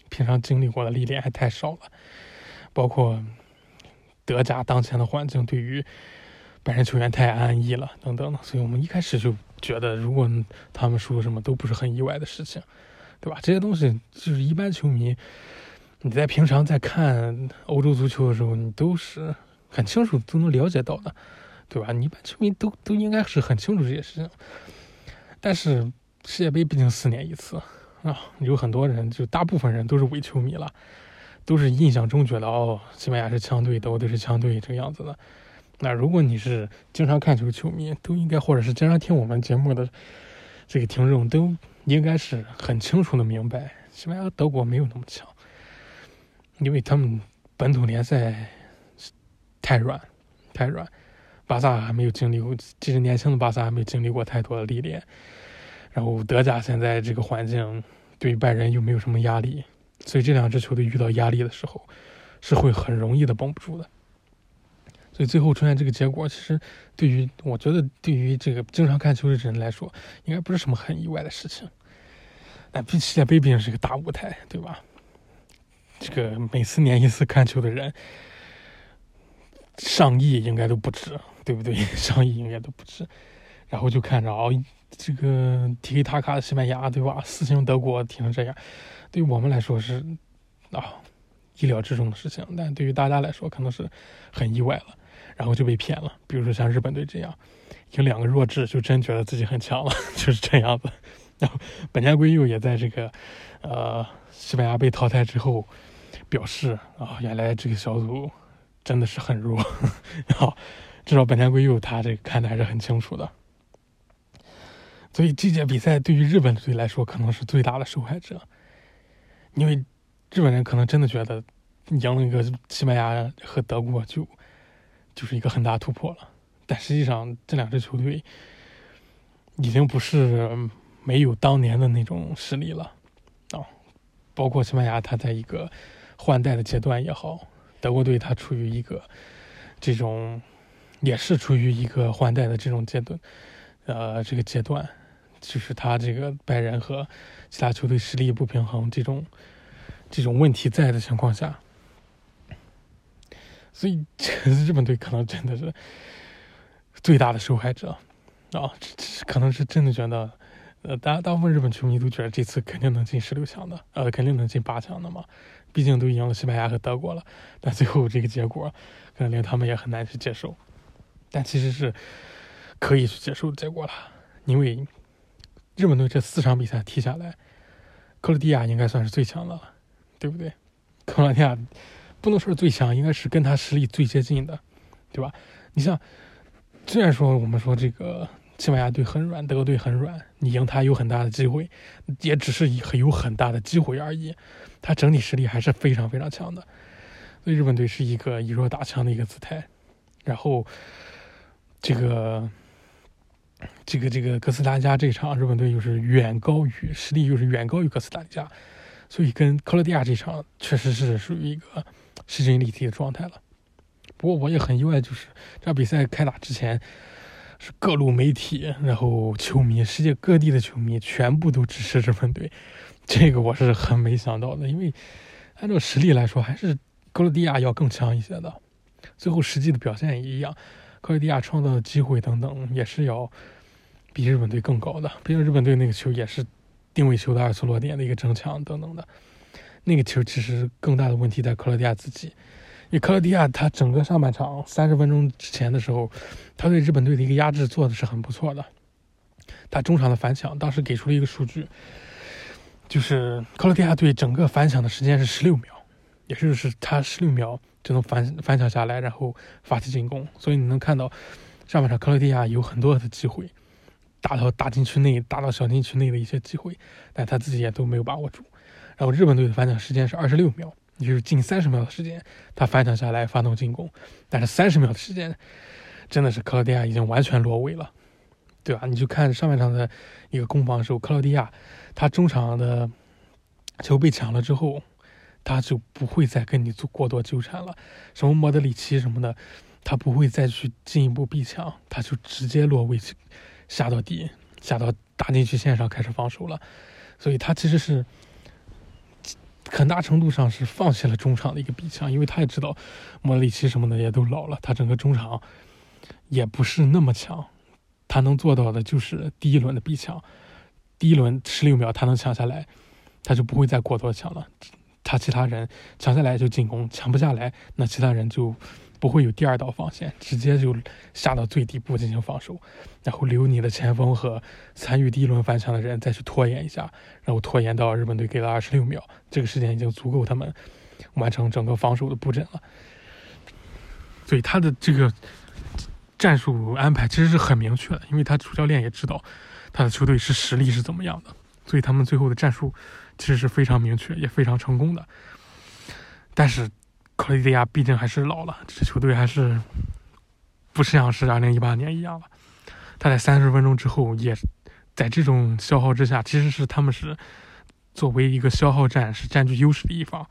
平常经历过的历练还太少了，包括德甲当前的环境对于本身球员太安逸了等等，所以我们一开始就觉得，如果他们输什么都不是很意外的事情，对吧？这些东西就是一般球迷。你在平常在看欧洲足球的时候，你都是很清楚都能了解到的，对吧？你一般球迷都都应该是很清楚这些事情。但是世界杯毕竟四年一次啊，有很多人就大部分人都是伪球迷了，都是印象中觉得哦，西班牙是强队，德国队是强队这个样子的。那如果你是经常看球球迷，都应该或者是经常听我们节目的这个听众，都应该是很清楚的明白，西班牙、德国没有那么强。因为他们本土联赛太软，太软，巴萨还没有经历过，其实年轻的巴萨还没有经历过太多的历练。然后德甲现在这个环境对拜仁又没有什么压力，所以这两支球队遇到压力的时候是会很容易的绷不住的。所以最后出现这个结果，其实对于我觉得对于这个经常看球的人来说，应该不是什么很意外的事情。但世界杯毕竟是个大舞台，对吧？这个每四年一次看球的人，上亿应该都不止，对不对？上亿应该都不止。然后就看着哦，这个踢给塔卡西班牙，对吧？四星德国踢成这样，对于我们来说是啊意料之中的事情，但对于大家来说可能是很意外了，然后就被骗了。比如说像日本队这样，有两个弱智就真觉得自己很强了，就是这样子。然后本田圭佑也在这个呃西班牙被淘汰之后表示啊，原来这个小组真的是很弱，好，至少本田圭佑他这个看的还是很清楚的。所以这届比赛对于日本队来说可能是最大的受害者，因为日本人可能真的觉得赢了一个西班牙和德国就就是一个很大突破了，但实际上这两支球队已经不是没有当年的那种实力了。啊，包括西班牙，他在一个换代的阶段也好，德国队他处于一个这种也是处于一个换代的这种阶段，呃，这个阶段。就是他这个拜仁和其他球队实力不平衡这种这种问题在的情况下，所以 日本队可能真的是最大的受害者啊！可能是真的觉得，呃，大大部分日本球迷都觉得这次肯定能进十六强的，呃，肯定能进八强的嘛。毕竟都赢了西班牙和德国了，但最后这个结果可能令他们也很难去接受。但其实是可以去接受的。结果了，因为。日本队这四场比赛踢下来，克罗地亚应该算是最强的。了，对不对？克罗地亚不能说是最强，应该是跟他实力最接近的，对吧？你像，虽然说我们说这个西班牙队很软，德国队很软，你赢他有很大的。机会，也只是有很大的。机会而已。他整体实力还是非常非常强的，所以日本队是一个以弱打强的一个姿态。然后，这个。这个这个哥斯达黎加这场日本队又是远高于实力，又是远高于哥斯达黎加，所以跟克罗地亚这场确实是属于一个势均力敌的状态了。不过我也很意外，就是这场比赛开打之前，是各路媒体，然后球迷，世界各地的球迷全部都支持日本队，这个我是很没想到的，因为按照实力来说，还是克罗地亚要更强一些的。最后实际的表现也一样。克罗地亚创造的机会等等，也是要比日本队更高的。毕竟日本队那个球也是定位球的二次落点的一个争抢等等的。那个球其实更大的问题在克罗地亚自己，因为克罗地亚他整个上半场三十分钟之前的时候，他对日本队的一个压制做的是很不错的。他中场的反抢，当时给出了一个数据，就是克罗地亚队整个反抢的时间是十六秒，也就是他十六秒。就能反反抢下来，然后发起进攻。所以你能看到上半场克罗地亚有很多的机会，打到大禁区内、打到小禁区内的一些机会，但他自己也都没有把握住。然后日本队的反抢时间是二十六秒，也就是近三十秒的时间，他反抢下来发动进攻。但是三十秒的时间，真的是克罗地亚已经完全落位了，对吧？你就看上半场的一个攻防的时候，克罗地亚他中场的球被抢了之后。他就不会再跟你做过多纠缠了，什么莫德里奇什么的，他不会再去进一步逼抢，他就直接落位下到底，下到大禁区线上开始防守了。所以他其实是很大程度上是放弃了中场的一个逼抢，因为他也知道莫德里奇什么的也都老了，他整个中场也不是那么强，他能做到的就是第一轮的逼抢，第一轮十六秒他能抢下来，他就不会再过多抢了。他其他人抢下来就进攻，抢不下来，那其他人就不会有第二道防线，直接就下到最底部进行防守，然后留你的前锋和参与第一轮反抢的人再去拖延一下，然后拖延到日本队给了二十六秒，这个时间已经足够他们完成整个防守的布阵了。所以他的这个战术安排其实是很明确的，因为他主教练也知道他的球队是实力是怎么样的，所以他们最后的战术。其实是非常明确，也非常成功的。但是，克罗地亚毕竟还是老了，这支球队还是不是像是二零一八年一样了。他在三十分钟之后，也在这种消耗之下，其实是他们是作为一个消耗战是占据优势的一方，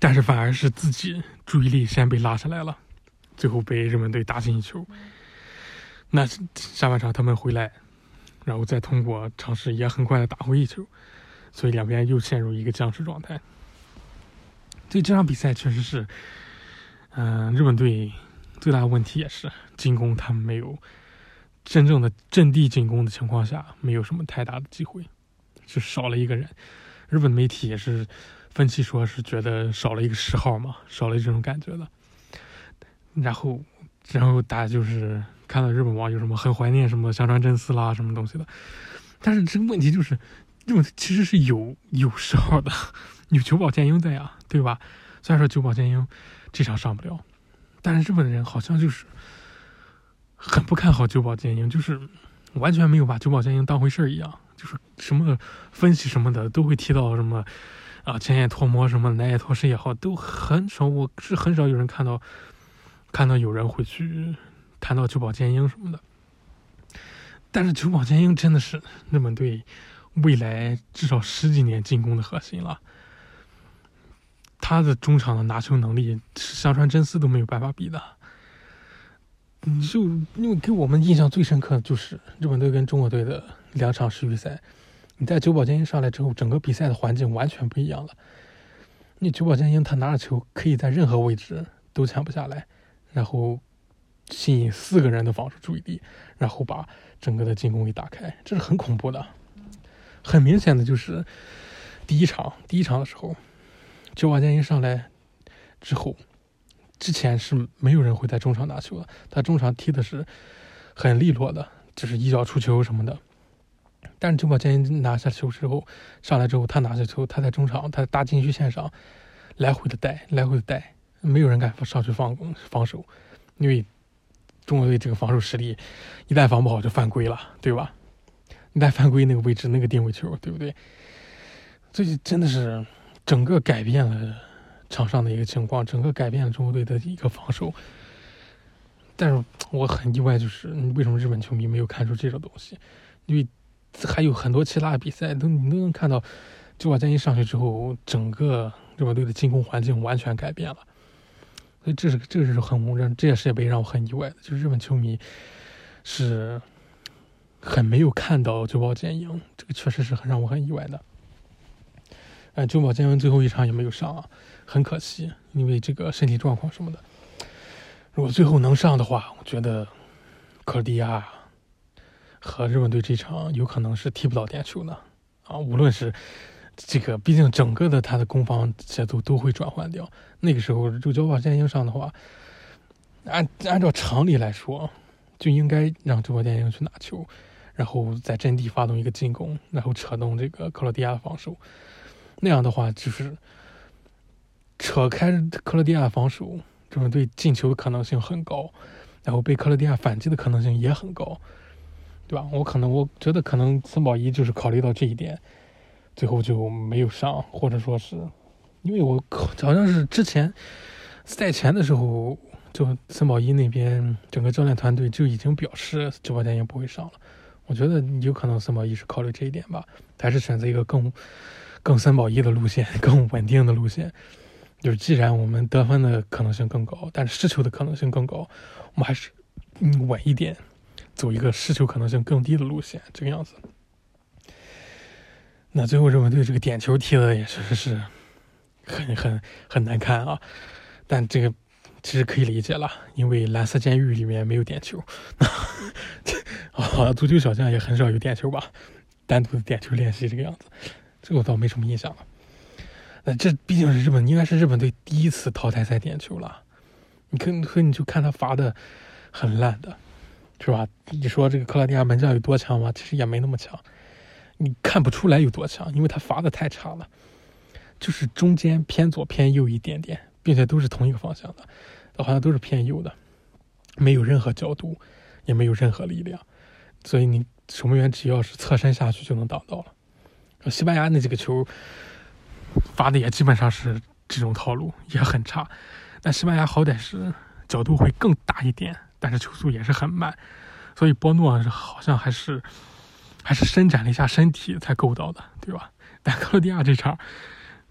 但是反而是自己注意力先被拉下来了，最后被日本队打进一球。那下半场他们回来。然后再通过尝试，也很快的打回一球，所以两边又陷入一个僵持状态。所以这场比赛确实是，嗯，日本队最大的问题也是进攻，他们没有真正的阵地进攻的情况下，没有什么太大的机会，就少了一个人。日本媒体也是分析说，是觉得少了一个十号嘛，少了这种感觉的。然后，然后大家就是看到日本网友什么很怀念什么香川真司啦什么东西的。但是这个问题就是，日本其实是有有时候的，有久保健英在呀，对吧？虽然说久保健英这场上不了，但是日本的人好像就是。很不看好久保健英，就是完全没有把久保健英当回事儿一样，就是什么分析什么的都会提到什么啊前野拓磨什么南野拓实也好，都很少，我是很少有人看到看到有人会去谈到久保建英什么的。但是久保建英真的是日本队未来至少十几年进攻的核心了，他的中场的拿球能力是，香川真司都没有办法比的。就因为给我们印象最深刻的就是日本队跟中国队的两场世预赛，你在久保建英上来之后，整个比赛的环境完全不一样了。你久保建英他拿着球可以在任何位置都抢不下来，然后吸引四个人的防守注意力，然后把整个的进攻给打开，这是很恐怖的。很明显的就是第一场第一场的时候，久保建英上来之后。之前是没有人会在中场拿球的，他中场踢的是很利落的，就是一脚出球什么的。但是久保建英拿下球之后，上来之后他拿下球，他在中场，他在大禁区线上来回的带，来回的带，没有人敢上去防防守，因为中国队这个防守实力，一旦防不好就犯规了，对吧？一旦犯规那个位置那个定位球，对不对？这就真的是整个改变了。场上的一个情况，整个改变了中国队的一个防守。但是我很意外，就是为什么日本球迷没有看出这种东西？因为还有很多其他的比赛，都你都能看到，久保建一上去之后，整个日本队的进攻环境完全改变了。所以这是这个是很让这届世界杯让我很意外的，就是日本球迷是很没有看到久保建英，这个确实是很让我很意外的。哎，久保建英最后一场也没有上啊。很可惜，因为这个身体状况什么的。如果最后能上的话，我觉得克罗地亚和日本队这场有可能是踢不到点球的啊。无论是这个，毕竟整个的他的攻防节奏都会转换掉。那个时候，如果久保建英上的话，按按照常理来说，就应该让久保建英去拿球，然后在阵地发动一个进攻，然后扯动这个克罗地亚的防守。那样的话，就是。扯开克罗地亚防守，这种对进球的可能性很高，然后被克罗地亚反击的可能性也很高，对吧？我可能我觉得可能森保一就是考虑到这一点，最后就没有上，或者说是因为我好像是之前赛前的时候，就森保一那边整个教练团队就已经表示九保建英不会上了。我觉得有可能森保一是考虑这一点吧，还是选择一个更更森保一的路线，更稳定的路线。就是既然我们得分的可能性更高，但是失球的可能性更高，我们还是嗯稳一点，走一个失球可能性更低的路线，这个样子。那最后日本队这个点球踢的也确实是很很很难看啊，但这个其实可以理解了，因为蓝色监狱里面没有点球，好像足球小将也很少有点球吧，单独的点球练习这个样子，这我倒没什么印象了。那这毕竟是日本，应该是日本队第一次淘汰赛点球了。你可可你就看他罚的很烂的，是吧？你说这个克罗地亚门将有多强吗？其实也没那么强，你看不出来有多强，因为他罚的太差了，就是中间偏左偏右一点点，并且都是同一个方向的，好像都是偏右的，没有任何角度，也没有任何力量，所以你守门员只要是侧身下去就能挡到了。西班牙那几个球。发的也基本上是这种套路，也很差。但西班牙好歹是角度会更大一点，但是球速也是很慢，所以波诺好像还是还是伸展了一下身体才够到的，对吧？但克罗地亚这场，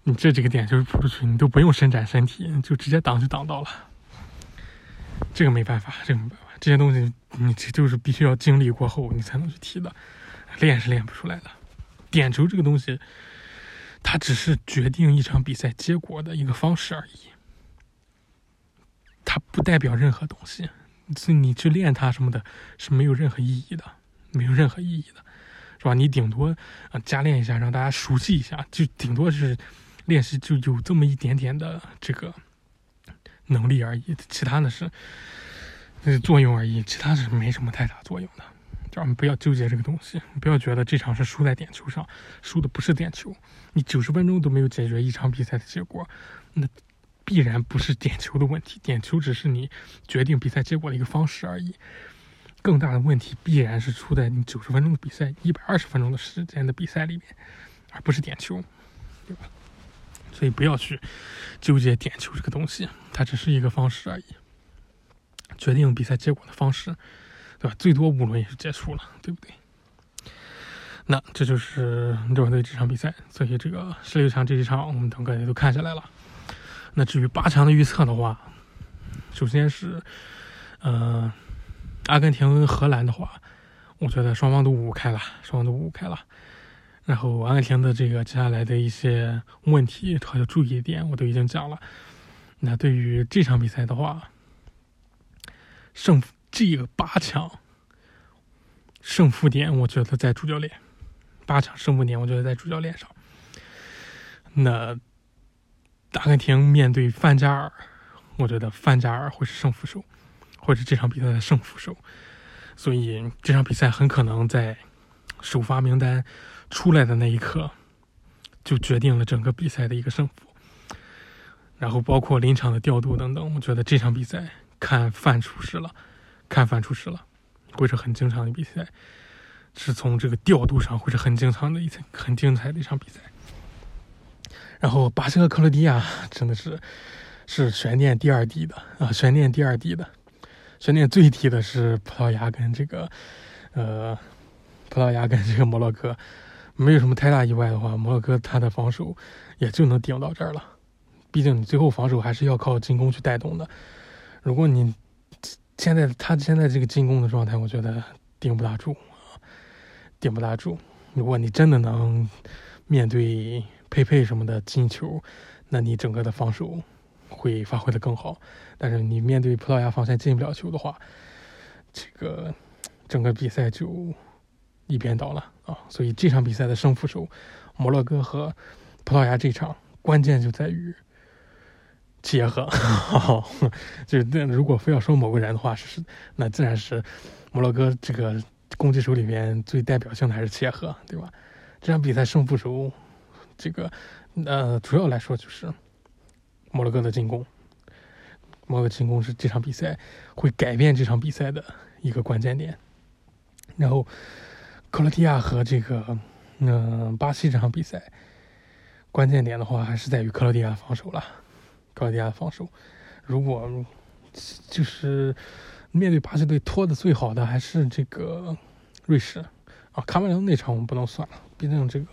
你这几个点就是扑出去，你都不用伸展身体，就直接挡就挡到了。这个没办法，这个没办法，这些东西你这就是必须要经历过后你才能去踢的，练是练不出来的。点球这个东西。它只是决定一场比赛结果的一个方式而已，它不代表任何东西。所以你去练它什么的，是没有任何意义的，没有任何意义的，是吧？你顶多啊加练一下，让大家熟悉一下，就顶多是练习就有这么一点点的这个能力而已，其他的是那作用而已，其他是没什么太大作用的。叫们不要纠结这个东西，不要觉得这场是输在点球上，输的不是点球。你九十分钟都没有解决一场比赛的结果，那必然不是点球的问题，点球只是你决定比赛结果的一个方式而已。更大的问题必然是出在你九十分钟的比赛、一百二十分钟的时间的比赛里面，而不是点球，对吧？所以不要去纠结点球这个东西，它只是一个方式而已，决定比赛结果的方式。对吧？最多五轮也是结束了，对不对？那这就是日本队这场比赛，所以这个十六强这一场我们整个也都看下来了。那至于八强的预测的话，首先是，呃，阿根廷跟荷兰的话，我觉得双方都五五开了，双方都五五开了。然后阿根廷的这个接下来的一些问题和要注意点，我都已经讲了。那对于这场比赛的话，胜。这个八强胜负点，我觉得在主教练。八强胜负点，我觉得在主教练上。那阿根廷面对范加尔，我觉得范加尔会是胜负手，或者这场比赛的胜负手。所以这场比赛很可能在首发名单出来的那一刻，就决定了整个比赛的一个胜负。然后包括临场的调度等等，我觉得这场比赛看范出师了。看范出师了，会是很精彩的比赛，是从这个调度上会是很精彩的一场很精彩的一场比赛。然后巴西和克罗地亚真的是是悬念第二低的啊，悬念第二低的，悬念最低的是葡萄牙跟这个呃葡萄牙跟这个摩洛哥，没有什么太大意外的话，摩洛哥他的防守也就能顶到这儿了。毕竟你最后防守还是要靠进攻去带动的，如果你。现在他现在这个进攻的状态，我觉得顶不大住啊，顶不大住。如果你真的能面对佩佩什么的进球，那你整个的防守会发挥的更好。但是你面对葡萄牙防线进不了球的话，这个整个比赛就一边倒了啊。所以这场比赛的胜负手，摩洛哥和葡萄牙这场关键就在于。结合，就是那如果非要说某个人的话，是那自然是摩洛哥这个攻击手里面最代表性的还是切赫，对吧？这场比赛胜负手，这个呃主要来说就是摩洛哥的进攻，摩洛哥进攻是这场比赛会改变这场比赛的一个关键点。然后克罗地亚和这个嗯巴西这场比赛，关键点的话还是在于克罗地亚防守了。克罗地亚防守，如果就是面对巴西队拖的最好的还是这个瑞士啊，卡梅隆那场我们不能算了，毕竟这个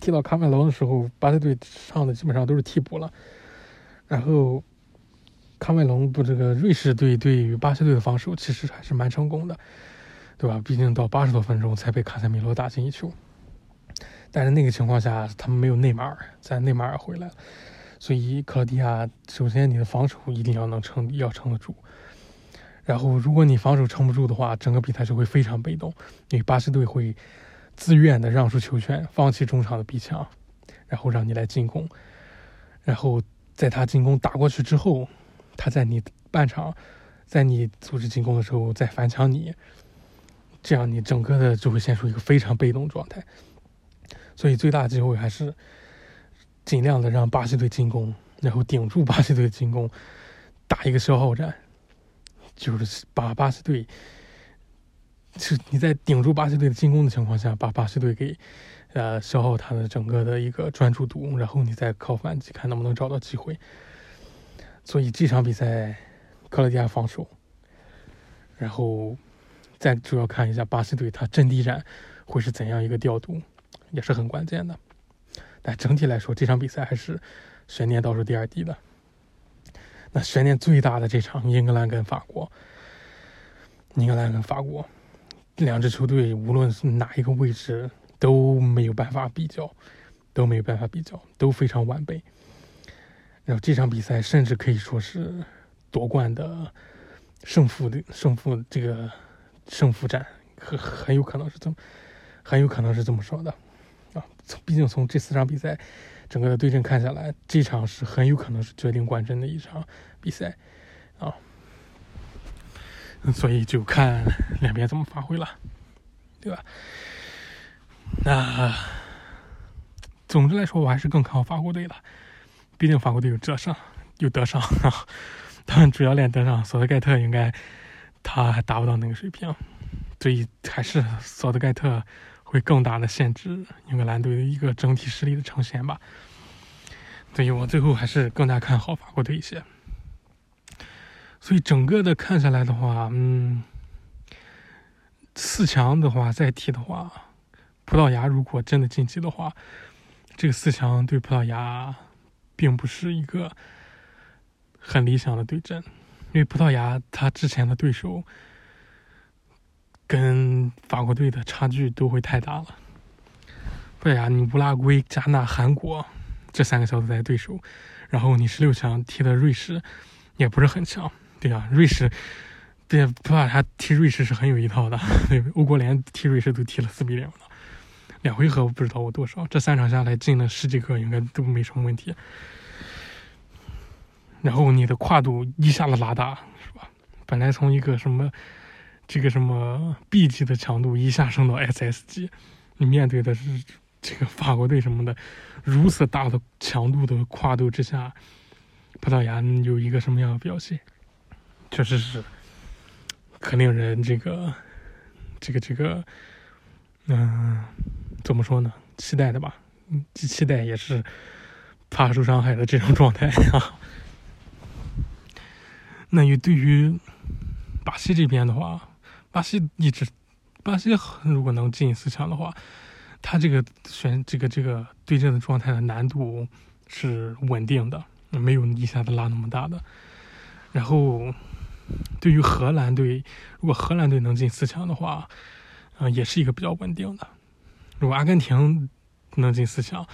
踢到卡梅隆的时候，巴西队上的基本上都是替补了。然后康麦隆不，这个瑞士队对于巴西队的防守其实还是蛮成功的，对吧？毕竟到八十多分钟才被卡塞米罗打进一球，但是那个情况下他们没有内马尔，在内马尔回来了。所以，克罗地亚首先你的防守一定要能撑，要撑得住。然后，如果你防守撑不住的话，整个比赛就会非常被动，因为巴西队会自愿的让出球权，放弃中场的逼抢，然后让你来进攻。然后，在他进攻打过去之后，他在你半场，在你组织进攻的时候再反抢你，这样你整个的就会陷入一个非常被动状态。所以，最大的机会还是。尽量的让巴西队进攻，然后顶住巴西队进攻，打一个消耗战，就是把巴西队，是你在顶住巴西队的进攻的情况下，把巴西队给呃消耗他的整个的一个专注度，然后你再靠反击，看能不能找到机会。所以这场比赛，克罗地亚防守，然后再主要看一下巴西队他阵地战会是怎样一个调度，也是很关键的。但整体来说，这场比赛还是悬念倒数第二低的。那悬念最大的这场，英格兰跟法国，英格兰跟法国两支球队，无论是哪一个位置都没有办法比较，都没有办法比较，都非常完备。然后这场比赛甚至可以说是夺冠的胜负的胜负这个胜负战很很有可能是这么很有可能是这么说的啊，从毕竟从这四场比赛整个的对阵看下来，这场是很有可能是决定冠军的一场比赛啊，所以就看两边怎么发挥了，对吧？那总之来说，我还是更看好法国队的，毕竟法国队有德尚，有德尚啊。他们主教练德尚索德盖特应该他还达不到那个水平，所以还是索德盖特会更大的限制英格兰队的一个整体实力的呈现吧。所以我最后还是更加看好法国队一些。所以整个的看下来的话，嗯，四强的话再踢的话，葡萄牙如果真的晋级的话，这个四强对葡萄牙并不是一个。很理想的对阵，因为葡萄牙他之前的对手跟法国队的差距都会太大了。葡萄牙，你乌拉圭、加纳、韩国这三个小组赛对手，然后你十六强踢的瑞士也不是很强，对呀，瑞士对葡萄牙踢瑞士是很有一套的，欧国联踢瑞士都踢了四比零了，两回合我不知道我多少，这三场下来进了十几个，应该都没什么问题。然后你的跨度一下子拉大，是吧？本来从一个什么这个什么 B 级的强度一下升到 SS 级，你面对的是这个法国队什么的，如此大的强度的跨度之下，葡萄牙有一个什么样的表现？确实是可令人这个这个这个，嗯，怎么说呢？期待的吧？既期待也是怕受伤害的这种状态啊。那于对于巴西这边的话，巴西一直，巴西如果能进四强的话，他这个选这个这个对阵的状态的难度是稳定的，没有一下子拉那么大的。然后对于荷兰队，如果荷兰队能进四强的话，啊，也是一个比较稳定的。如果阿根廷能进四强，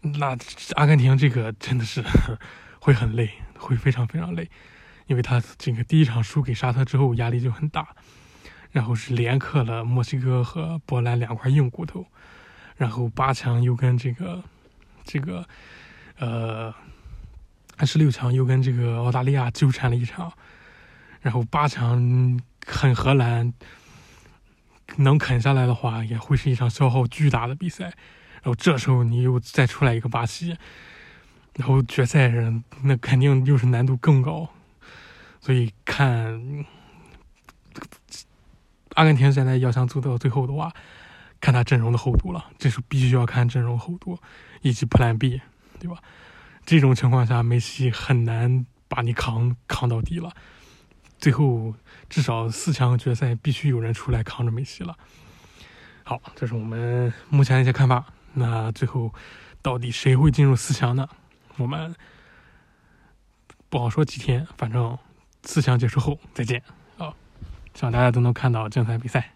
那阿根廷这个真的是 会很累，会非常非常累。因为他这个第一场输给沙特之后压力就很大，然后是连克了墨西哥和波兰两块硬骨头，然后八强又跟这个这个呃十六强又跟这个澳大利亚纠缠了一场，然后八强很荷兰能啃下来的话，也会是一场消耗巨大的比赛，然后这时候你又再出来一个巴西，然后决赛人那肯定又是难度更高。所以看阿根廷现在要想走到最后的话，看他阵容的厚度了，这是必须要看阵容厚度以及 Plan B，对吧？这种情况下，梅西很难把你扛扛到底了。最后至少四强决赛必须有人出来扛着梅西了。好，这是我们目前的一些看法。那最后到底谁会进入四强呢？我们不好说几天，反正。四强结束后再见，啊！希望大家都能看到精彩比赛。